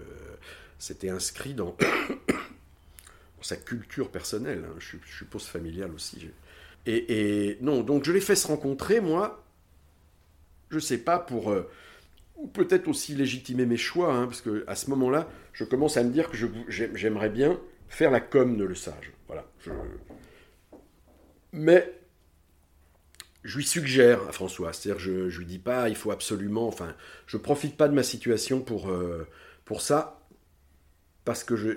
C'était inscrit dans, sa culture personnelle. hein. Je, je suppose familiale aussi. Et, non, donc je l'ai fait se rencontrer, moi, je sais pas, pour... peut-être aussi légitimer mes choix, hein, parce que à ce moment-là, je commence à me dire que j'aimerais bien faire la com de Le Sage. Voilà. Mais je lui suggère à François, c'est-à-dire je, je lui dis pas, il faut absolument, enfin, je profite pas de ma situation pour, euh, pour ça, parce que je,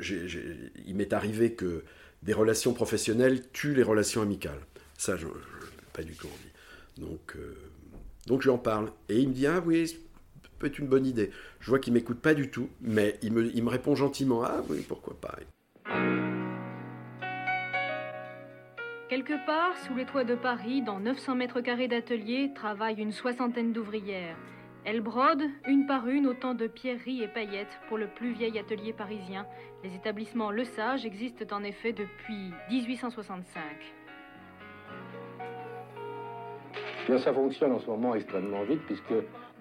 il m'est arrivé que des relations professionnelles tuent les relations amicales. Ça, je n'ai pas du tout envie. Donc, euh, donc je en parle. Et il me dit, ah oui, peut être une bonne idée. Je vois qu'il m'écoute pas du tout, mais il me, il me répond gentiment, ah oui, pourquoi pas. Quelque part, sous les toits de Paris, dans 900 mètres carrés d'atelier, travaillent une soixantaine d'ouvrières. Elles brodent, une par une, autant de pierreries et paillettes pour le plus vieil atelier parisien. Les établissements Le Sage existent en effet depuis 1865. ça fonctionne en ce moment extrêmement vite, puisque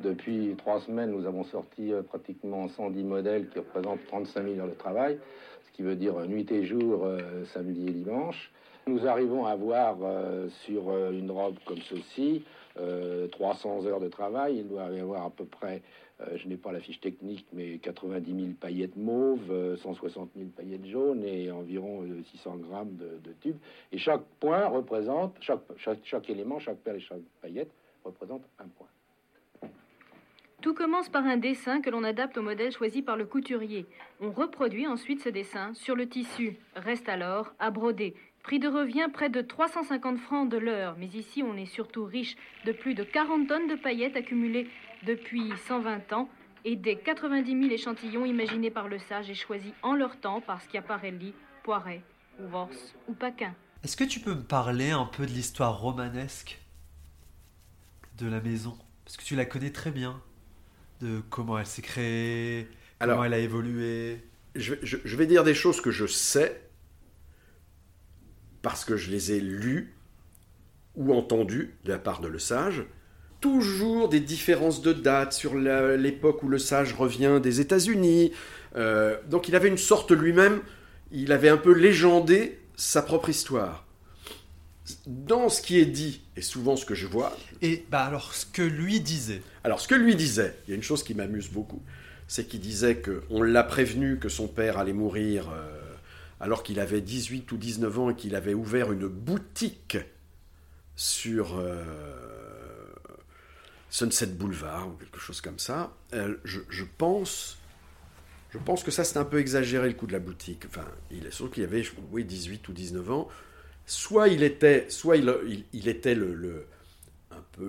depuis trois semaines, nous avons sorti euh, pratiquement 110 modèles qui représentent 35 000 heures de travail, ce qui veut dire nuit et jour, euh, samedi et dimanche. Nous arrivons à avoir euh, sur euh, une robe comme ceci 300 euh, heures de travail. Il doit y avoir à peu près, je n'ai pas la fiche technique, mais 90 000 paillettes mauves, 160 000 paillettes jaunes et environ 600 grammes de, tubes. Et chaque point représente, chaque, chaque, élément, chaque paire et chaque paillette représente un point. Tout commence par un dessin que l'on adapte au modèle choisi par le couturier. On reproduit ensuite ce dessin sur le tissu. Reste alors à broder. Prix de revient près de 350 francs de l'heure, mais ici on est surtout riche de plus de 40 tonnes de paillettes accumulées depuis 120 ans et des 90 000 échantillons imaginés par le sage et choisis en leur temps par Schiaparelli, Poiret, ou ou Paquin. Est-ce que tu peux me parler un peu de l'histoire romanesque de la maison? Parce que tu la connais très bien. De comment elle s'est créée, comment elle a évolué. je, vais dire des choses que je sais, parce que je les ai lus ou entendus de la part de Le Sage. Toujours des différences de date sur l'époque où Le Sage revient des États-Unis. Euh, donc il avait une sorte lui-même, il avait un peu légendé sa propre histoire. Dans ce qui est dit, et souvent ce que je vois. Et bah alors ce que lui disait. Alors ce que lui disait, il y a une chose qui m'amuse beaucoup, c'est qu'il disait qu'on l'a prévenu que son père allait mourir. Euh, alors qu'il avait 18 ou 19 ans et qu'il avait ouvert une boutique sur euh, Sunset Boulevard ou quelque chose comme ça. Euh, je, pense, je pense que ça c'est un peu exagéré le coup de la boutique. Enfin, il est sûr qu'il avait oui, 18 ou 19 ans. Soit il était, soit il, était le, un peu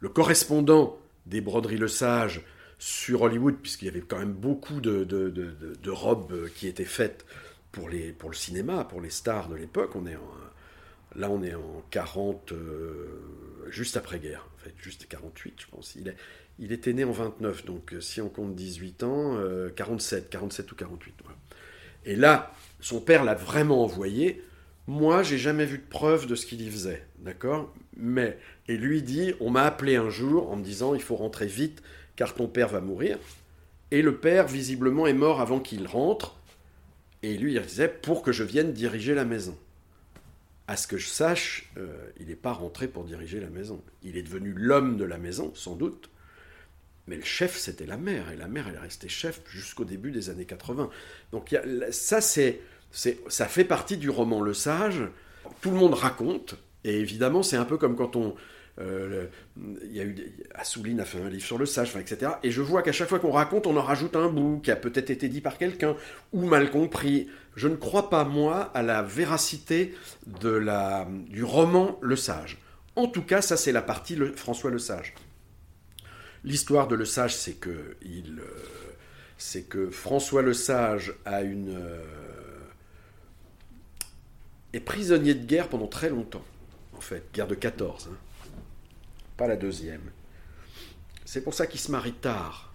le, correspondant des broderies Le Sage sur Hollywood, puisqu'il y avait quand même beaucoup de, de robes qui étaient faites pour, les, pour le cinéma, pour les stars de l'époque, on est là on est en 40, euh, juste après-guerre, en fait, juste 48 je pense. Il, est, il était né en 29, donc euh, si on compte 18 ans, 47, euh, 47 ou 48. Et là, son père l'a vraiment envoyé. Moi, j'ai jamais vu de preuve de ce qu'il y faisait, d'accord? Mais, et lui dit, on m'a appelé un jour en me disant, il faut rentrer vite, car ton père va mourir. Et le père, visiblement, est mort avant qu'il rentre. Et lui, il disait pour que je vienne diriger la maison. À ce que je sache, euh, il n'est pas rentré pour diriger la maison. Il est devenu l'homme de la maison, sans doute. Mais le chef, c'était la mère. Et la mère, elle est restée chef jusqu'au début des années 80. Donc ça, c'est, ça fait partie du roman Le Sage. Tout le monde raconte. Et évidemment, c'est un peu comme quand on, euh, il y a eu Assouline a fait un livre sur le sage, etc. Et je vois qu'à chaque fois qu'on raconte, on en rajoute un bout qui a peut-être été dit par quelqu'un ou mal compris. Je ne crois pas, moi, à la véracité de la, du roman Le Sage. En tout cas, ça, c'est la partie François Le Sage. L'histoire de Le Sage, c'est que, il, euh, c'est que François Le Sage a une, euh, est prisonnier de guerre pendant très longtemps, en fait, guerre de 14 pas la deuxième. C'est pour ça qu'il se marie tard.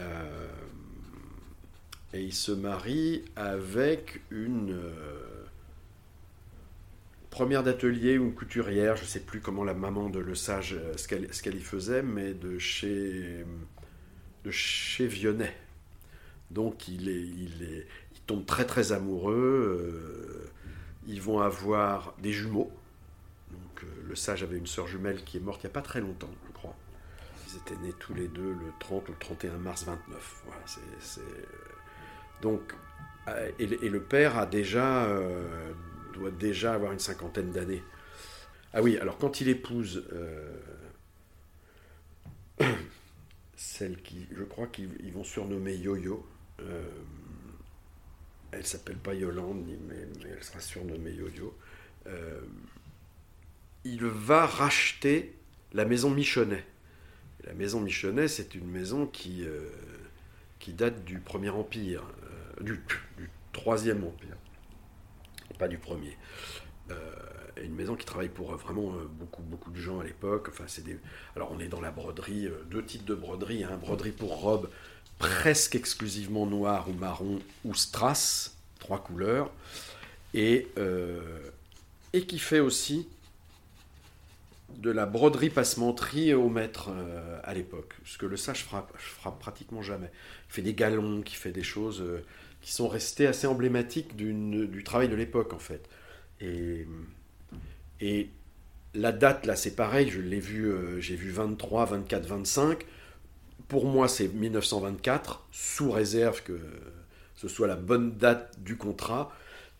Euh, et il se marie avec une euh, première d'atelier ou une couturière, je ne sais plus comment la maman de Le Sage, euh, ce qu'elle y faisait, mais de chez, de chez Vionnet. Donc il, est, il, est, il tombe très très amoureux. Ils vont avoir des jumeaux le sage avait une sœur jumelle qui est morte il n'y a pas très longtemps, je crois. ils étaient nés tous les deux le 30 ou le 31 mars 29. Voilà, c'est, Donc, euh, et, le père a déjà, euh, doit déjà avoir une cinquantaine d'années. Ah oui, alors quand il épouse celle qui, je crois qu'ils vont surnommer Yo-Yo, elle s'appelle pas Yolande, mais, mais, elle sera surnommée Yo-Yo. il va racheter la maison Michonnet. La maison Michonnet, c'est une maison qui, euh, qui date du Premier Empire, euh, du, Troisième Empire, pas du Premier. Euh, une maison qui travaille pour vraiment beaucoup, beaucoup de gens à l'époque. Enfin, des... Alors, on est dans la broderie, deux types de broderie. Hein. broderie pour robe presque exclusivement noire ou marron ou strass, trois couleurs. Et, et qui fait aussi de la broderie passementerie au maître euh, à l'époque, ce que le sage frappe, frappe pratiquement jamais. Il fait des galons, qui fait des choses euh, qui sont restées assez emblématiques du travail de l'époque en fait. Et, et la date là, c'est pareil, je l'ai vu, euh, j'ai vu 23, 24, 25. Pour moi, c'est 1924, sous réserve que ce soit la bonne date du contrat,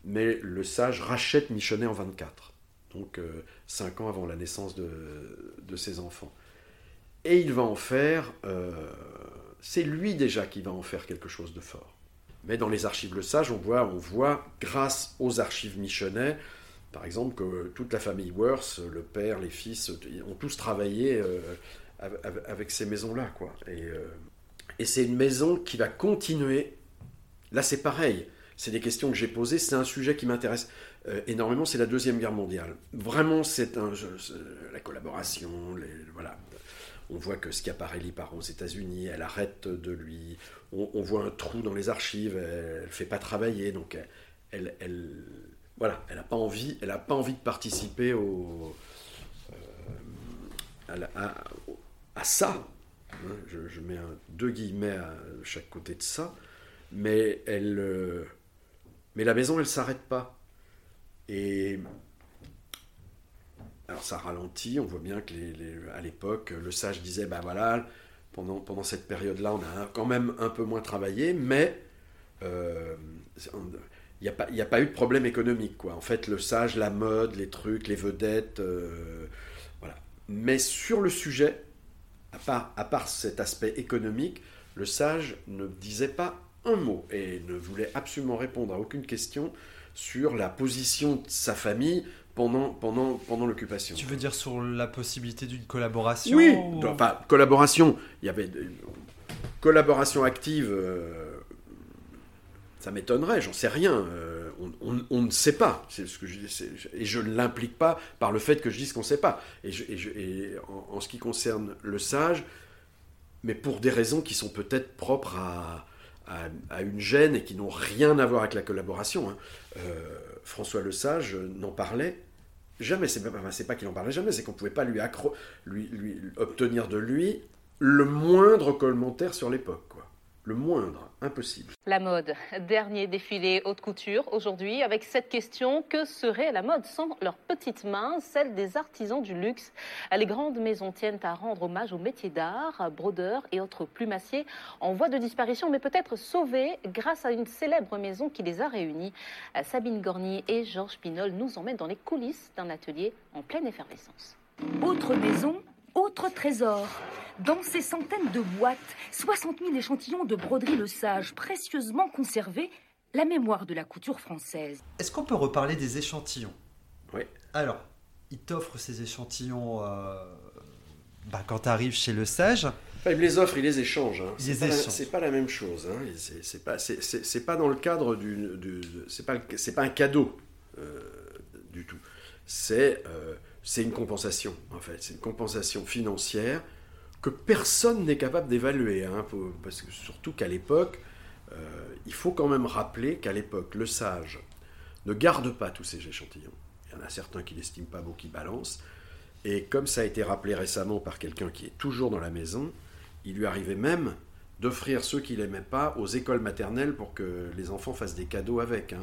mais le sage rachète Michonnet en 24 donc euh, cinq ans avant la naissance de, ses enfants. Et il va en faire, euh, c'est lui déjà qui va en faire quelque chose de fort. Mais dans les archives Le Sage, on voit, on voit grâce aux archives Michonnet, par exemple, que toute la famille Worth, le père, les fils, ont tous travaillé euh, avec ces maisons-là. Quoi. Et, et c'est une maison qui va continuer. Là, c'est pareil. C'est des questions que j'ai posées. C'est un sujet qui m'intéresse. Euh, énormément, c'est la Deuxième Guerre mondiale. Vraiment, c'est un, la collaboration, voilà. On voit que Schiaparelli part aux États-Unis, elle arrête de lui. On, voit un trou dans les archives, elle ne fait pas travailler, donc elle, voilà, elle n'a pas envie, pas envie de participer au, euh, ça. Hein, je, mets deux guillemets à chaque côté de ça, mais elle, euh, mais la maison, elle s'arrête pas. Et alors ça ralentit, on voit bien que à l'époque, le sage disait, ben voilà, pendant, pendant cette période-là, on a quand même un peu moins travaillé, mais euh, il n'y a, a pas eu de problème économique. Quoi. En fait, le sage, la mode, les trucs, les vedettes, euh, voilà. Mais sur le sujet, à part, à part cet aspect économique, le sage ne disait pas un mot et ne voulait absolument répondre à aucune question sur la position de sa famille pendant, pendant, pendant l'occupation. Tu veux dire sur la possibilité d'une collaboration Oui, enfin, collaboration, il y avait collaboration active, euh, ça m'étonnerait, j'en sais rien, euh, on, ne sait pas, c'est ce que je, et je ne l'implique pas par le fait que je dise qu'on ne sait pas. Et, en, ce qui concerne le sage, mais pour des raisons qui sont peut-être propres à, à, une gêne et qui n'ont rien à voir avec la collaboration. Hein. Euh, François Le Sage n'en parlait jamais. C'est pas, pas qu'il en parlait jamais, c'est qu'on ne pouvait pas lui, accro lui, lui, obtenir de lui le moindre commentaire sur l'époque. Le moindre, impossible. La mode, dernier défilé haute couture aujourd'hui avec cette question que serait la mode sans leurs petites mains, celle des artisans du luxe? Les grandes maisons tiennent à rendre hommage aux métiers d'art, brodeurs et autres plumassiers en voie de disparition, mais peut-être sauvés grâce à une célèbre maison qui les a réunis. Sabine Gorny et Georges Pinol nous emmènent dans les coulisses d'un atelier en pleine effervescence. Autre maison autre trésor. Dans ces centaines de boîtes, 60 000 échantillons de broderie Le Sage précieusement conservés, la mémoire de la couture française. Est-ce qu'on peut reparler des échantillons? Oui. Alors, il t'offre ces échantillons euh, bah, quand tu arrives chez Le Sage. il les offre, il les échange. Hein. C'est pas, pas, la même chose. Hein. C'est pas, pas dans le cadre du. du c'est pas, pas un cadeau euh, du tout. C'est. Euh, c'est une compensation, en fait. C'est une compensation financière que personne n'est capable d'évaluer. Hein, parce que surtout qu'à l'époque, euh, il faut quand même rappeler qu'à l'époque, le sage ne garde pas tous ces échantillons. Il y en a certains qui l'estiment pas beau, qui balancent. Et comme ça a été rappelé récemment par quelqu'un qui est toujours dans la maison, il lui arrivait même d'offrir ceux qu'il n'aimait pas aux écoles maternelles pour que les enfants fassent des cadeaux avec. Hein.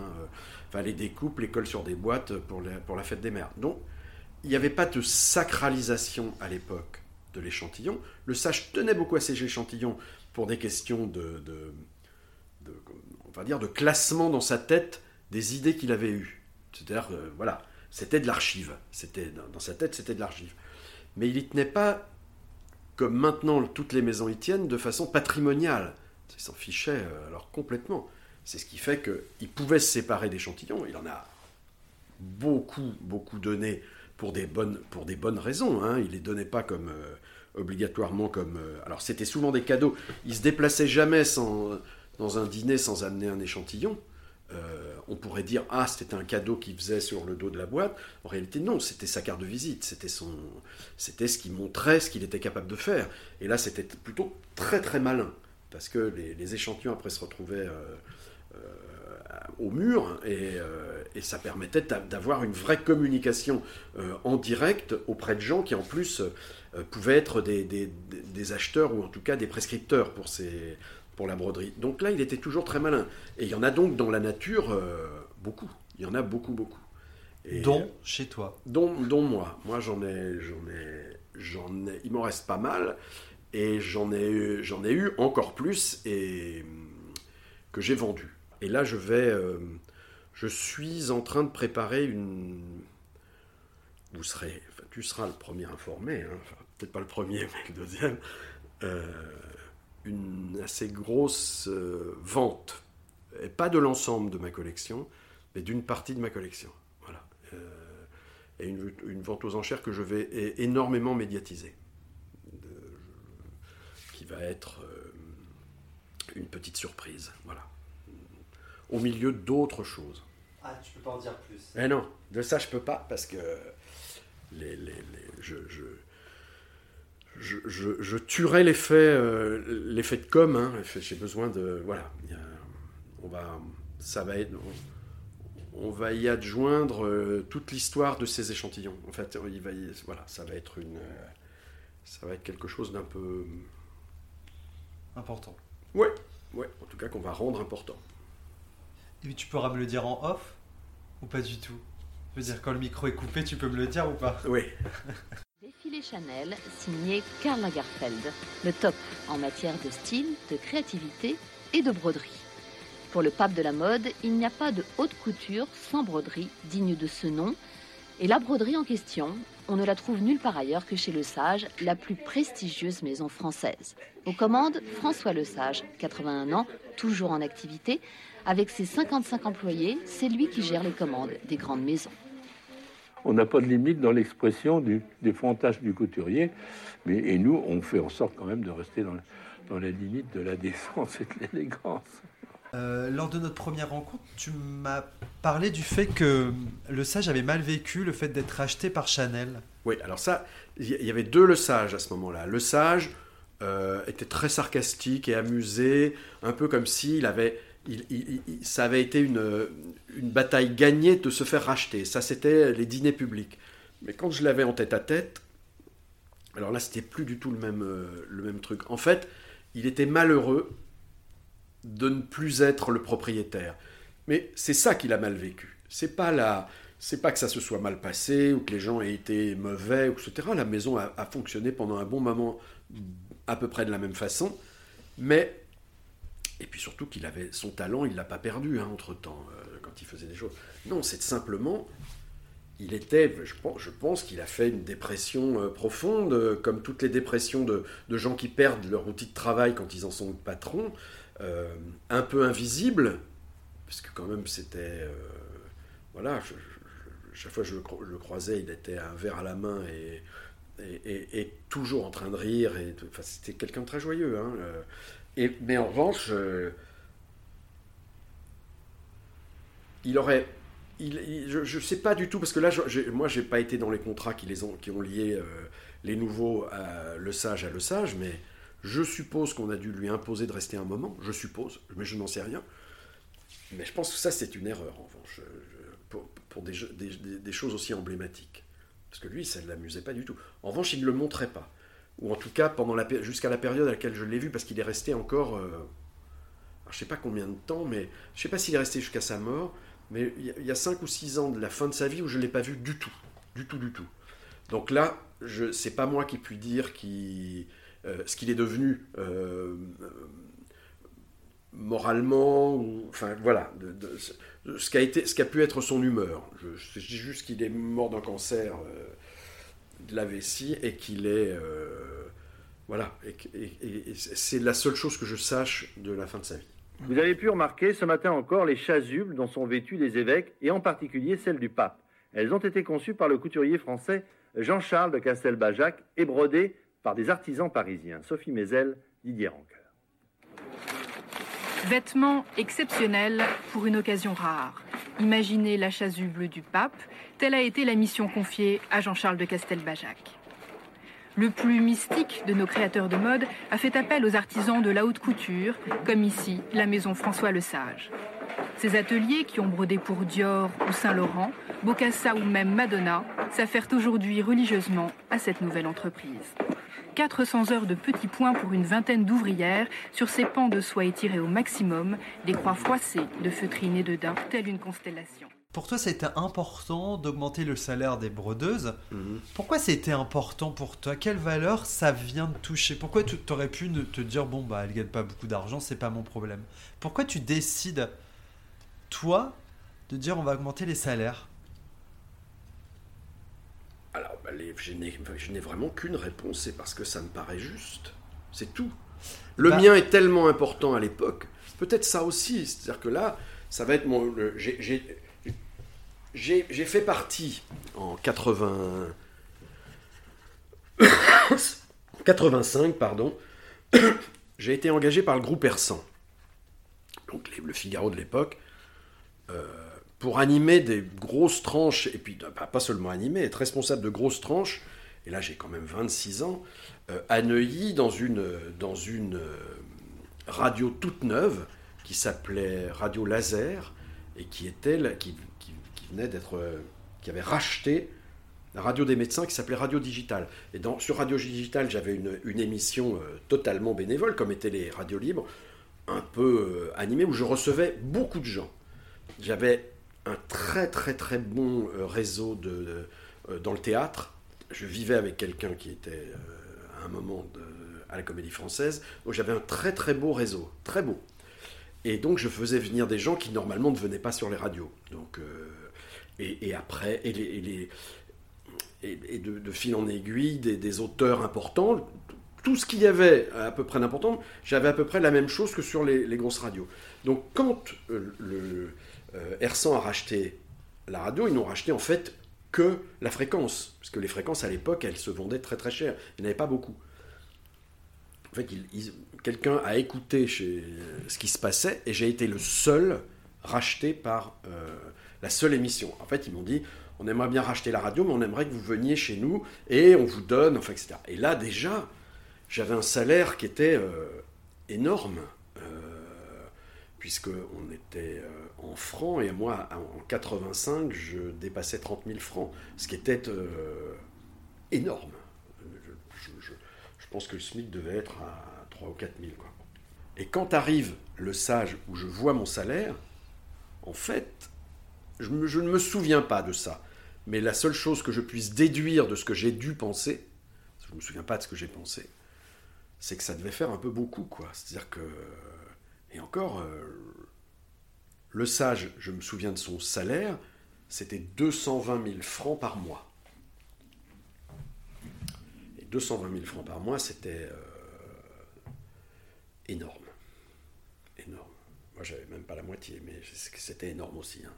Enfin, les découpes, les colle sur des boîtes pour, pour la fête des mères. Donc, il n'y avait pas de sacralisation à l'époque de l'échantillon. Le sage tenait beaucoup à ces échantillons pour des questions de, on va dire, de classement dans sa tête des idées qu'il avait eues. C'est-à-dire, euh, voilà, c'était de l'archive. C'était dans sa tête, c'était de l'archive. Mais il y tenait pas comme maintenant toutes les maisons y tiennent de façon patrimoniale. Il s'en fichait euh, alors complètement. C'est ce qui fait qu'il pouvait se séparer d'échantillons. Il en a beaucoup, beaucoup donné pour des bonnes, pour des bonnes raisons. Hein. Il les donnait pas comme euh, obligatoirement comme. Euh, alors c'était souvent des cadeaux. Il se déplaçait jamais sans, dans un dîner sans amener un échantillon. Euh, on pourrait dire ah c'était un cadeau qu'il faisait sur le dos de la boîte. En réalité non, c'était sa carte de visite, c'était son, c'était ce qui montrait ce qu'il était capable de faire. Et là c'était plutôt très très malin parce que les, échantillons après se retrouvaient au mur et, ça permettait d'avoir une vraie communication en direct auprès de gens qui en plus euh, pouvaient être des, acheteurs ou en tout cas des prescripteurs pour, ces, pour la broderie. Donc là, il était toujours très malin. Et il y en a donc dans la nature euh, beaucoup. Il y en a beaucoup, beaucoup. Et, dont chez toi dont, dont moi. Moi, j'en ai, j'en ai, j'en ai, il m'en reste pas mal. Et j'en ai, j'en ai eu encore plus et que j'ai vendu. Et là, je vais, euh, je suis en train de préparer une. Vous serez, tu seras le premier informé. Hein peut-être pas le premier, mais le deuxième, euh, une assez grosse euh, vente, et pas de l'ensemble de ma collection, mais d'une partie de ma collection. Voilà. Et une, vente aux enchères que je vais énormément médiatiser, qui va être une petite surprise. Voilà. Au milieu d'autres choses. Ah, tu peux pas en dire plus. Eh non, de ça je peux pas parce que les, les, je, je, tuerai l'effet euh, l'effet de com. Hein. J'ai besoin de voilà. on va ça va être on, va y adjoindre euh, toute l'histoire de ces échantillons. En fait, il va voilà, ça va être une ça va être quelque chose d'un peu important. Ouais, ouais. En tout cas, qu'on va rendre important. Et tu pourras me le dire en off ou pas du tout? Je veux dire, quand le micro est coupé, tu peux me le dire ou pas? Oui. Défilé Chanel signé Karl Lagerfeld, le top en matière de style, de créativité et de broderie. Pour le pape de la mode, il n'y a pas de haute couture sans broderie digne de ce nom. Et la broderie en question, on ne la trouve nulle part ailleurs que chez Le Sage, la plus prestigieuse maison française. Aux commandes, François Le Sage, 81 ans, toujours en activité. Avec ses 55 employés, c'est lui qui gère les commandes des grandes maisons on n'a pas de limite dans l'expression du, des fantasmes du couturier. Mais, et nous, on fait en sorte quand même de rester dans, dans la limite de la décence et de l'élégance. Euh, lors de notre première rencontre, tu m'as parlé du fait que le sage avait mal vécu le fait d'être acheté par Chanel. Oui, alors ça, il y avait deux le sage à ce moment-là. Le sage euh, était très sarcastique et amusé, un peu comme s'il avait ça avait été une, bataille gagnée de se faire racheter. Ça, c'était les dîners publics. Mais quand je l'avais en tête à tête, alors là, c'était plus du tout le même, euh, le même truc. En fait, il était malheureux de ne plus être le propriétaire. Mais c'est ça qu'il a mal vécu. C'est pas la, c'est pas que ça se soit mal passé ou que les gens aient été mauvais, etc. La maison a, fonctionné pendant un bon moment à peu près de la même façon. Mais et puis surtout qu'il avait son talent, il l'a pas perdu hein, entre temps euh, quand il faisait des choses. Non, c'est simplement, il était, je pense, je pense qu'il a fait une dépression euh, profonde, euh, comme toutes les dépressions de, gens qui perdent leur outil de travail quand ils en sont patrons, un peu invisible, parce que quand même c'était, voilà, chaque fois que je le, croisais, il était un verre à la main et, toujours en train de rire. Et, enfin, c'était quelqu'un de très joyeux. Hein, mais en revanche, euh, il aurait. je ne sais pas du tout, parce que là, je, moi, je n'ai pas été dans les contrats qui, les ont, qui ont lié euh, les nouveaux à le sage à le sage, mais je suppose qu'on a dû lui imposer de rester un moment, je suppose, mais je n'en sais rien. Mais je pense que ça, c'est une erreur, en revanche, pour, des, choses aussi emblématiques. Parce que lui, ça ne l'amusait pas du tout. En revanche, il ne le montrait pas ou en tout cas pendant jusqu'à la période à laquelle je l'ai vu, parce qu'il est resté encore, euh, je ne sais pas combien de temps, mais je ne sais pas s'il est resté jusqu'à sa mort, mais il y, a 5 ou 6 ans de la fin de sa vie où je ne l'ai pas vu du tout, du tout, du tout. Donc là, je c'est pas moi qui puis dire qui, ce qu'il est devenu moralement, ou, enfin voilà, ce, qui a été, ce qui a pu être son humeur. Je, dis juste qu'il est mort d'un cancer de la vessie et qu'il est voilà, et, c'est la seule chose que je sache de la fin de sa vie. Vous avez pu remarquer ce matin encore les chasubles dont sont vêtus les évêques, et en particulier celles du pape. Elles ont été conçues par le couturier français Jean-Charles de Castelbajac et brodées par des artisans parisiens. Sophie Mézel, Didier Rancoeur. Vêtements exceptionnels pour une occasion rare. Imaginez la chasuble du pape, telle a été la mission confiée à Jean-Charles de Castelbajac. Le plus mystique de nos créateurs de mode a fait appel aux artisans de la haute couture, comme ici la maison François Le Sage. Ces ateliers qui ont brodé pour Dior ou Saint-Laurent, Bocassa ou même Madonna s'affairent aujourd'hui religieusement à cette nouvelle entreprise. 400 heures de petits points pour une vingtaine d'ouvrières sur ces pans de soie étirés au maximum, des croix froissées de feutrines et de daim, telle une constellation. Pour toi, ça a été important d'augmenter le salaire des brodeuses. Mhm. Pourquoi c'était important pour toi? Quelle valeur ça vient de toucher? Pourquoi tu aurais pu te dire bon bah elle gagne pas beaucoup d'argent, c'est pas mon problème? Pourquoi tu décides toi de dire on va augmenter les salaires? Alors bah, je n'ai vraiment qu'une réponse, c'est parce que ça me paraît juste. C'est tout. Le bah mien est tellement important à l'époque. Peut-être ça aussi, c'est-à-dire que là, ça va être mon. J'ai j'ai fait partie en 80... 85, pardon. j'ai été engagé par le groupe Persan, donc le Figaro de l'époque, euh, pour animer des grosses tranches, et puis pas seulement animer, être responsable de grosses tranches, et là j'ai quand même 26 ans, euh, à Neuilly, dans une, dans une euh, radio toute neuve, qui s'appelait Radio Laser, et qui était qui, venait d'être, euh, qui avait racheté la radio des médecins qui s'appelait Radio Digital. Et dans, sur Radio Digital, j'avais une, émission euh, totalement bénévole, comme étaient les radios libres, un peu euh, animée, où je recevais beaucoup de gens. J'avais un très très très bon réseau de, dans le théâtre. Je vivais avec quelqu'un qui était à un moment à la Comédie Française, donc j'avais un très très beau réseau, très beau. Et donc je faisais venir des gens qui normalement ne venaient pas sur les radios. Donc et, après, et, les, et, de, fil en aiguille, des, auteurs importants, tout ce qu'il y avait à peu près d'important, j'avais à peu près la même chose que sur les, grosses radios. Donc quand euh, le euh, a racheté la radio, ils n'ont racheté en fait que la fréquence, parce que les fréquences à l'époque, elles se vendaient très très cher, il n'y en avait pas beaucoup. En fait, quelqu'un a écouté chez, ce qui se passait, et j'ai été le seul racheté par... Euh, la seule émission. En fait, ils m'ont dit, on aimerait bien racheter la radio, mais on aimerait que vous veniez chez nous et on vous donne, enfin, etc. Et là, déjà, j'avais un salaire qui était euh, énorme, euh, puisque on était euh, en francs, et moi, en 85, je dépassais 30 000 francs, ce qui était énorme. Je, pense que le SMIC devait être à 3 ou 4 000. Quoi. Et quand arrive le sage où je vois mon salaire, en fait, je, ne me souviens pas de ça. Mais la seule chose que je puisse déduire de ce que j'ai dû penser, je ne me souviens pas de ce que j'ai pensé, c'est que ça devait faire un peu beaucoup, quoi. C'est-à-dire que. Et encore, euh, le sage, je me souviens de son salaire, c'était 220 000 francs par mois. Et 220 000 francs par mois, c'était euh, énorme. Énorme. Moi, j'avais même pas la moitié, mais c'était énorme aussi. Hein.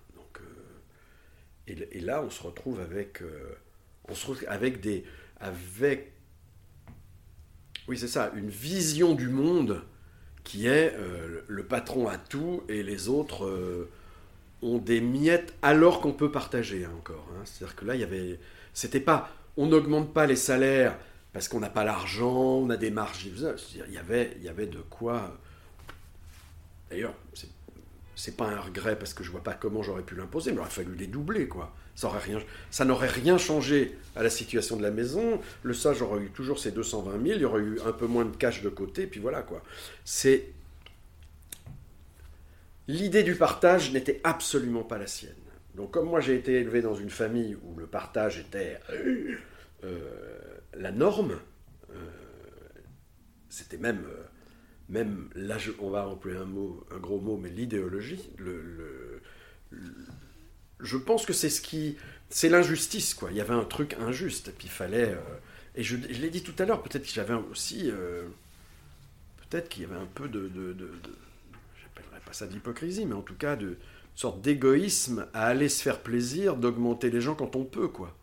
Et, là, on se retrouve avec, euh, on se retrouve avec des, avec, oui, c'est ça, une vision du monde qui est euh, le patron a tout et les autres euh, ont des miettes alors qu'on peut partager hein, encore. Hein. C'est-à-dire que là, il y avait, c'était pas, on n'augmente pas les salaires parce qu'on n'a pas l'argent, on a des marges. Il y avait, de quoi. D'ailleurs, c'est c'est pas un regret parce que je vois pas comment j'aurais pu l'imposer, mais il aurait fallu les doubler, quoi. Ça, n'aurait rien changé à la situation de la maison. Le sage aurait eu toujours ses 220 000, il y aurait eu un peu moins de cash de côté, puis voilà, quoi. C'est. L'idée du partage n'était absolument pas la sienne. Donc, comme moi j'ai été élevé dans une famille où le partage était la norme, c'était même, même là, on va employer un mot, un gros mot, mais l'idéologie, le, je pense que c'est ce qui, c'est l'injustice, quoi. Il y avait un truc injuste, et puis il fallait, et je, l'ai dit tout à l'heure, peut-être que j'avais aussi, peut-être qu'il y avait un peu de, de, de, pas ça de mais en tout cas de sorte d'égoïsme à aller se faire plaisir, d'augmenter les gens quand on peut, quoi.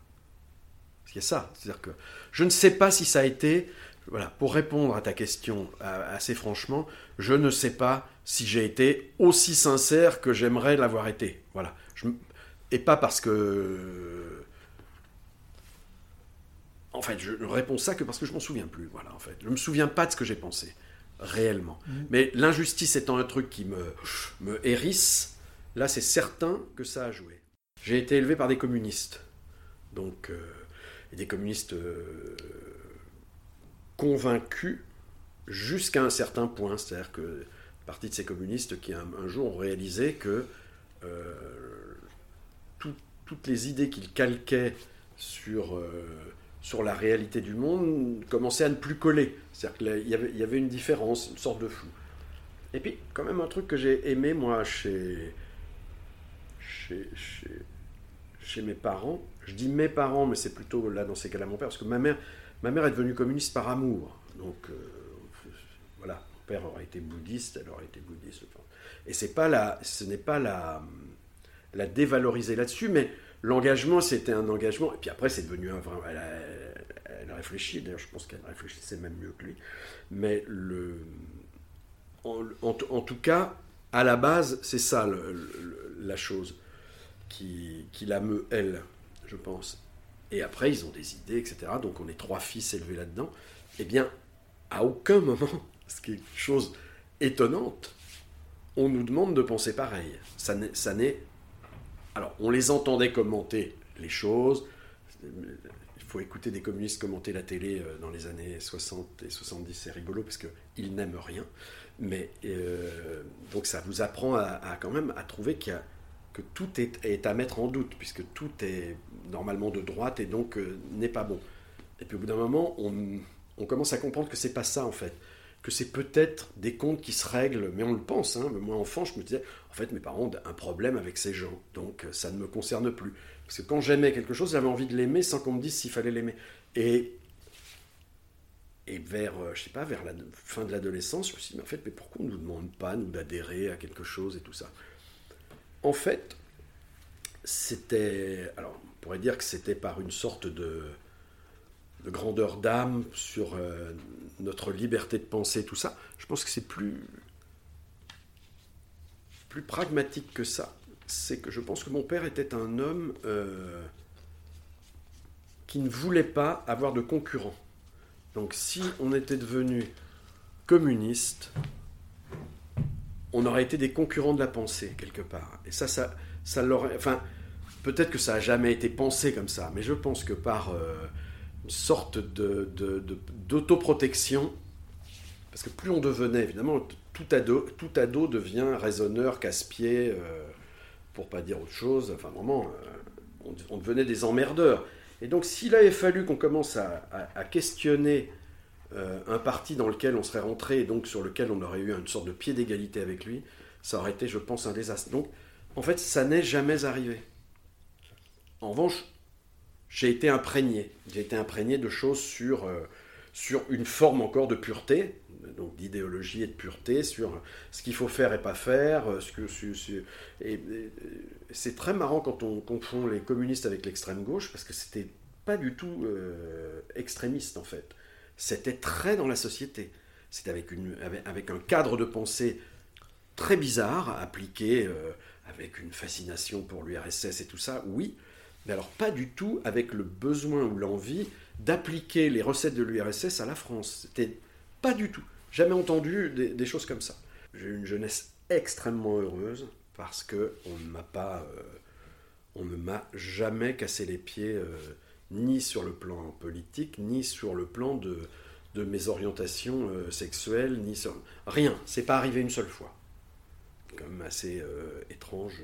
C'est ça. C'est-à-dire que je ne sais pas si ça a été, voilà, pour répondre à ta question assez franchement, je ne sais pas si j'ai été aussi sincère que j'aimerais l'avoir été. Voilà. Et pas parce que. En fait, je ne réponds ça que parce que je m'en souviens plus. Voilà, en fait. Je ne me souviens pas de ce que j'ai pensé, réellement. Mmh. Mais l'injustice étant un truc qui me, me hérisse, Là, c'est certain que ça a joué. J'ai été élevé par des communistes. Donc, euh, des communistes euh, convaincus jusqu'à un certain point. C'est-à-dire que partie de ces communistes qui un, jour ont réalisé que euh, toutes les idées qu'ils calquaient sur, sur la réalité du monde commençaient à ne plus coller. C'est-à-dire qu'il y, avait une différence, une sorte de flou. Et puis, quand même, un truc que j'ai aimé, moi, chez, chez, mes parents. Je dis mes parents, mais c'est plutôt là dans ces cas-là mon père, parce que ma mère, ma mère est devenue communiste par amour. Donc euh, voilà, mon père aurait été bouddhiste, elle aurait été bouddhiste. Et c'est pas la, ce n'est pas la, la dévaloriser là-dessus, mais l'engagement c'était un engagement. Et puis après c'est devenu un vrai. Elle a, réfléchi, d'ailleurs je pense qu'elle réfléchissait même mieux que lui. Mais le, en, en, tout cas, à la base, c'est ça la chose qui, qui la meut, elle, je pense. Et après, ils ont des idées, etc. Donc on est trois fils élevés là-dedans. Eh bien, à aucun moment, ce qui est une chose étonnante, on nous demande de penser pareil. Ça n'est. Alors, on les entendait commenter les choses. Il faut écouter des communistes commenter la télé euh, dans les années 60 et 70, c'est rigolo parce qu'ils n'aiment rien. Mais euh, donc ça vous apprend à, quand même à trouver que tout est, à mettre en doute, puisque tout est normalement de droite et donc euh, n'est pas bon. Et puis au bout d'un moment, on, commence à comprendre que c'est pas ça en fait, que c'est peut-être des comptes qui se règlent, mais on le pense. Hein. Moi enfant, je me disais, en fait, mes parents ont un problème avec ces gens, donc euh, ça ne me concerne plus. Parce que quand j'aimais quelque chose, j'avais envie de l'aimer sans qu'on me dise s'il fallait l'aimer. Et et vers, euh, je sais pas, vers la fin de l'adolescence, je me suis dit, mais en fait, mais pourquoi on ne nous demande pas, nous, d'adhérer à quelque chose et tout ça? En fait, c'était. Alors, on pourrait dire que c'était par une sorte de, grandeur d'âme sur euh, notre liberté de penser, tout ça. Je pense que c'est plus, plus pragmatique que ça. C'est que je pense que mon père était un homme euh, qui ne voulait pas avoir de concurrent. Donc, si on était devenu communiste, on aurait été des concurrents de la pensée, quelque part. Et ça, ça, ça l'aurait. Enfin, peut-être que ça n'a jamais été pensé comme ça, mais je pense que par euh, une sorte de, d'autoprotection, parce que plus on devenait, évidemment, tout ado, tout ado devient raisonneur, casse-pied, euh, pour pas dire autre chose. Enfin, vraiment, euh, on, devenait des emmerdeurs. Et donc, s'il avait fallu qu'on commence à questionner euh, un parti dans lequel on serait rentré et donc sur lequel on aurait eu une sorte de pied d'égalité avec lui, ça aurait été, je pense, un désastre. Donc, en fait, ça n'est jamais arrivé. En revanche, j'ai été imprégné. J'ai été imprégné de choses sur, euh, sur une forme encore de pureté, donc d'idéologie et de pureté, sur ce qu'il faut faire et pas faire. Euh, ce que, c'est très marrant quand on confond les communistes avec l'extrême gauche, parce que c'était pas du tout extrémiste en fait c'était très dans la société. C'était avec, avec, un cadre de pensée très bizarre, appliqué euh, avec une fascination pour l'URSS et tout ça, oui, mais alors pas du tout avec le besoin ou l'envie d'appliquer les recettes de l'URSS à la France. C'était pas du tout. Jamais entendu des, choses comme ça. J'ai une jeunesse extrêmement heureuse parce que on ne m'a pas, euh, on ne m'a jamais cassé les pieds. Euh, ni sur le plan politique, ni sur le plan de, mes orientations euh, sexuelles, ni sur... Rien, c'est pas arrivé une seule fois. Comme assez étrange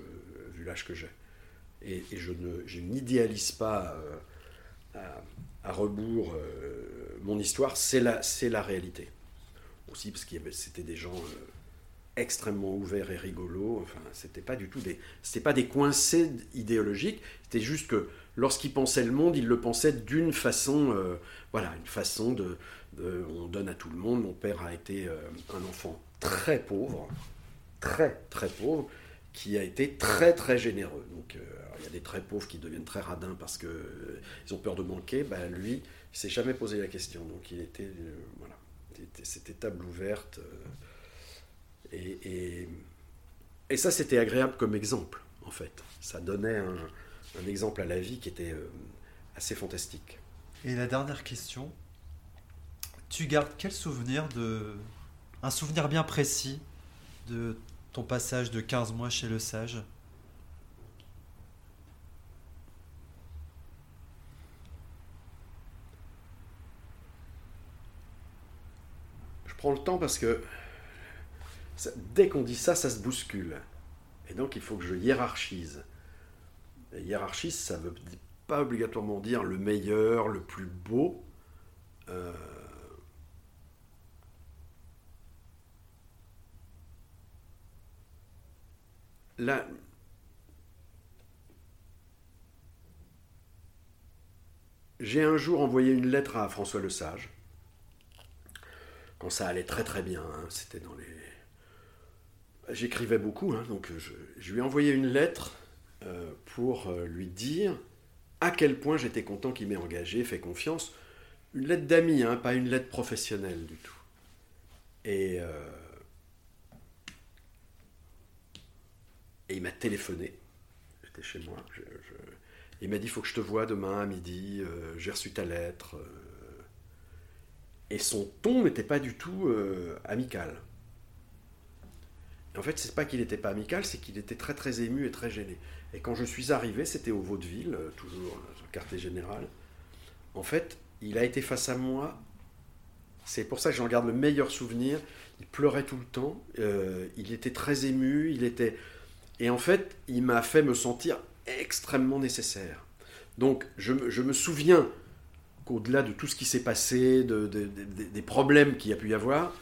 vu l'âge que j'ai. Et, je, ne, je n'idéalise pas à rebours mon histoire, c'est la, c'est la réalité. Aussi parce que c'était des gens extrêmement ouverts et rigolos. Enfin, c'était pas du tout des, c'était pas des coincés idéologiques. C'était juste que lorsqu'ils pensaient le monde, ils le pensaient d'une façon, voilà, une façon de, on donne à tout le monde. Mon père a été un enfant très pauvre, très très pauvre, qui a été très très généreux. Donc euh, il y a des très pauvres qui deviennent très radins parce qu'ils euh, ont peur de manquer. Ben, lui, il s'est jamais posé la question. Donc il était euh, voilà, c'était table ouverte. Et, et, et, ça c'était agréable comme exemple en fait. Ça donnait un, un exemple à la vie qui était assez fantastique. Et la dernière question, tu gardes quel souvenir de un souvenir bien précis de ton passage de 15 mois chez le sage? Prends le temps parce que dès qu'on dit ça, ça se bouscule. Et donc il faut que je hiérarchise. Et hiérarchise, ça veut pas obligatoirement dire le meilleur, le plus beau. Euh, là, j'ai un jour envoyé une lettre à François Le Sage, ça allait très très bien, hein, c'était dans les... J'écrivais beaucoup, hein, donc je, lui ai envoyé une lettre euh, pour euh, lui dire à quel point j'étais content qu'il m'ait engagé, fait confiance. Une lettre d'ami, hein, pas une lettre professionnelle du tout. Et... Euh, Et il m'a téléphoné. J'étais chez moi. Il m'a dit il faut que je te voie demain à midi. Euh, j'ai reçu ta lettre. Euh. Et son ton n'était pas du tout euh, amical. en fait, c'est pas qu'il n'était pas amical, c'est qu'il était très très ému et très gêné. Et quand je suis arrivé, c'était au Vaudeville, toujours sur le quartier général. En fait, il a été face à moi. C'est pour ça que j'en garde le meilleur souvenir. Il pleurait tout le temps. il était très ému. Il était et en fait, il m'a fait me sentir extrêmement nécessaire. Donc, je, me souviens qu'au-delà de tout ce qui s'est passé, des problèmes qu'il y a pu y avoir,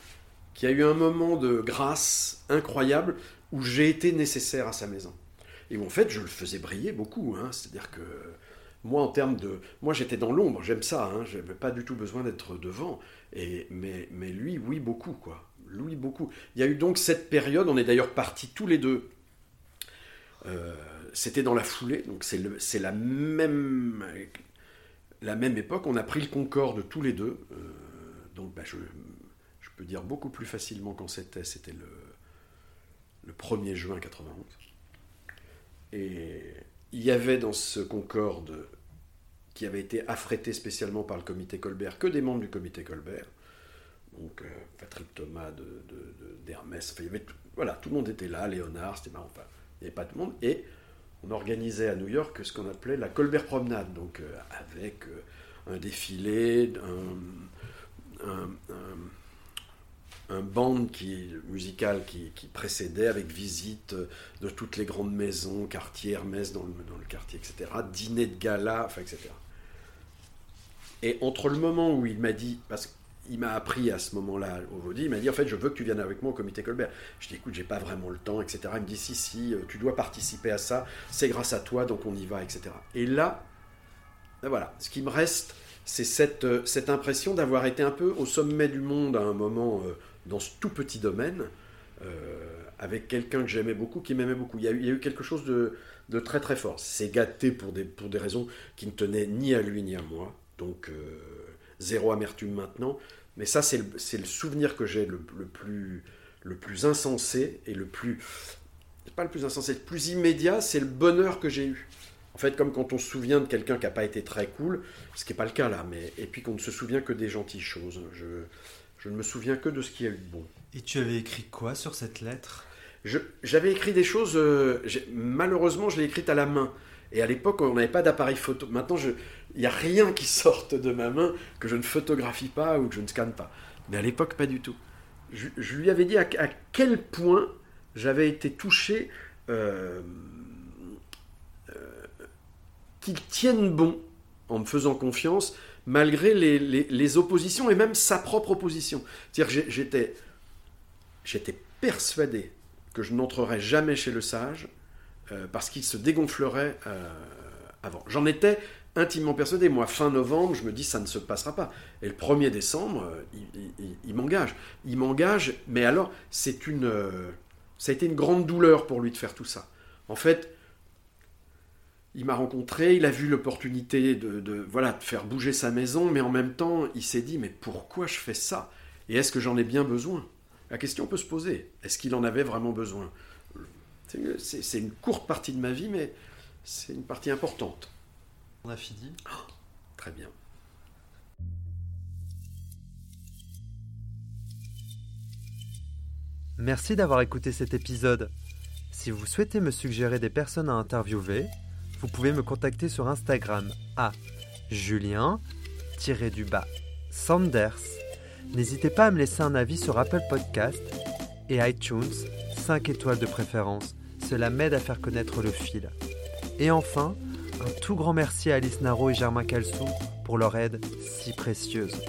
qu'il y a eu un moment de grâce incroyable où j'ai été nécessaire à sa maison. Et en fait, je le faisais briller beaucoup. Hein. C'est-à-dire que moi, en termes de... Moi, j'étais dans l'ombre, j'aime ça. Hein. Je n'avais pas du tout besoin d'être devant. Et, mais, lui, oui, beaucoup. Lui, beaucoup. Il y a eu donc cette période, on est d'ailleurs partis tous les deux euh, c'était dans la foulée, donc c'est la même, la même époque. On a pris le Concorde tous les deux. Euh, donc bah, je, peux dire beaucoup plus facilement quand c'était. C'était le, le 1er juin 91. Et il y avait dans ce Concorde qui avait été affrété spécialement par le comité Colbert, que des membres du comité Colbert. Donc euh, Patrick Thomas d'Hermès, de, voilà, tout le monde était là, Léonard, c'était marrant. Enfin, il n'y avait pas de monde. Et on organisait à New York ce qu'on appelait la Colbert Promenade, donc euh, avec euh, un défilé, un, band qui, musical qui, précédait, avec visite de toutes les grandes maisons, quartier Hermès dans le, quartier, etc., dîner de gala, enfin, etc. Et entre le moment où il m'a dit, parce il m'a appris à ce moment-là au Vaudi, il m'a dit en fait je veux que tu viennes avec moi au comité Colbert. Je dis écoute j'ai pas vraiment le temps, etc. Il me dit si si, euh, tu dois participer à ça, c'est grâce à toi donc on y va, etc. Et là, ben voilà, ce qui me reste, c'est cette, euh, cette impression d'avoir été un peu au sommet du monde à un moment euh, dans ce tout petit domaine, avec quelqu'un que j'aimais beaucoup, qui m'aimait beaucoup. Il y, a eu, quelque chose de, de très très fort. C'est gâté pour des, pour des raisons qui ne tenaient ni à lui ni à moi. Donc zéro amertume maintenant. Mais ça, c'est le, souvenir que j'ai le, plus, le plus insensé et le plus. Pas le plus insensé, le plus immédiat, c'est le bonheur que j'ai eu. En fait, comme quand on se souvient de quelqu'un qui n'a pas été très cool, ce qui n'est pas le cas là, mais et puis qu'on ne se souvient que des gentilles choses. Je, je ne me souviens que de ce qui a eu de bon. Et tu avais écrit quoi sur cette lettre? J'avais écrit des choses, euh, malheureusement, je l'ai écrite à la main. Et à l'époque, on n'avait pas d'appareil photo. Maintenant, il n'y a rien qui sorte de ma main que je ne photographie pas ou que je ne scanne pas. Mais à l'époque, pas du tout. Je, lui avais dit à, quel point j'avais été touché euh, euh, qu'il tienne bon en me faisant confiance, malgré les, oppositions et même sa propre opposition. C'est-à-dire j'étais, j'étais persuadé que je n'entrerais jamais chez le sage euh, parce qu'il se dégonflerait euh, avant. J'en étais intimement persuadé. Moi, fin novembre, je me dis ça ne se passera pas. Et le 1er décembre, euh, il, m'engage. Il m'engage, mais alors, c'est une, ça a été une grande douleur pour lui de faire tout ça. En fait, il m'a rencontré, il a vu l'opportunité de, voilà, de faire bouger sa maison, mais en même temps, il s'est dit, mais pourquoi je fais ça? Et est-ce que j'en ai bien besoin? La question peut se poser. Est-ce qu'il en avait vraiment besoin? C'est- une courte partie de ma vie, mais c'est une partie importante. On a fini. Très bien. Merci d'avoir écouté cet épisode. Si vous souhaitez me suggérer des personnes à interviewer, vous pouvez me contacter sur Instagram à julien-du-bas Sanders. N'hésitez pas à me laisser un avis sur Apple Podcast et iTunes, 5 étoiles de préférence. Cela m'aide à faire connaître le fil. Et enfin, un tout grand merci à Alice Naro et Germain Calsou pour leur aide si précieuse.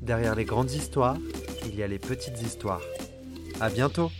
Derrière les grandes histoires, il y a les petites histoires. À bientôt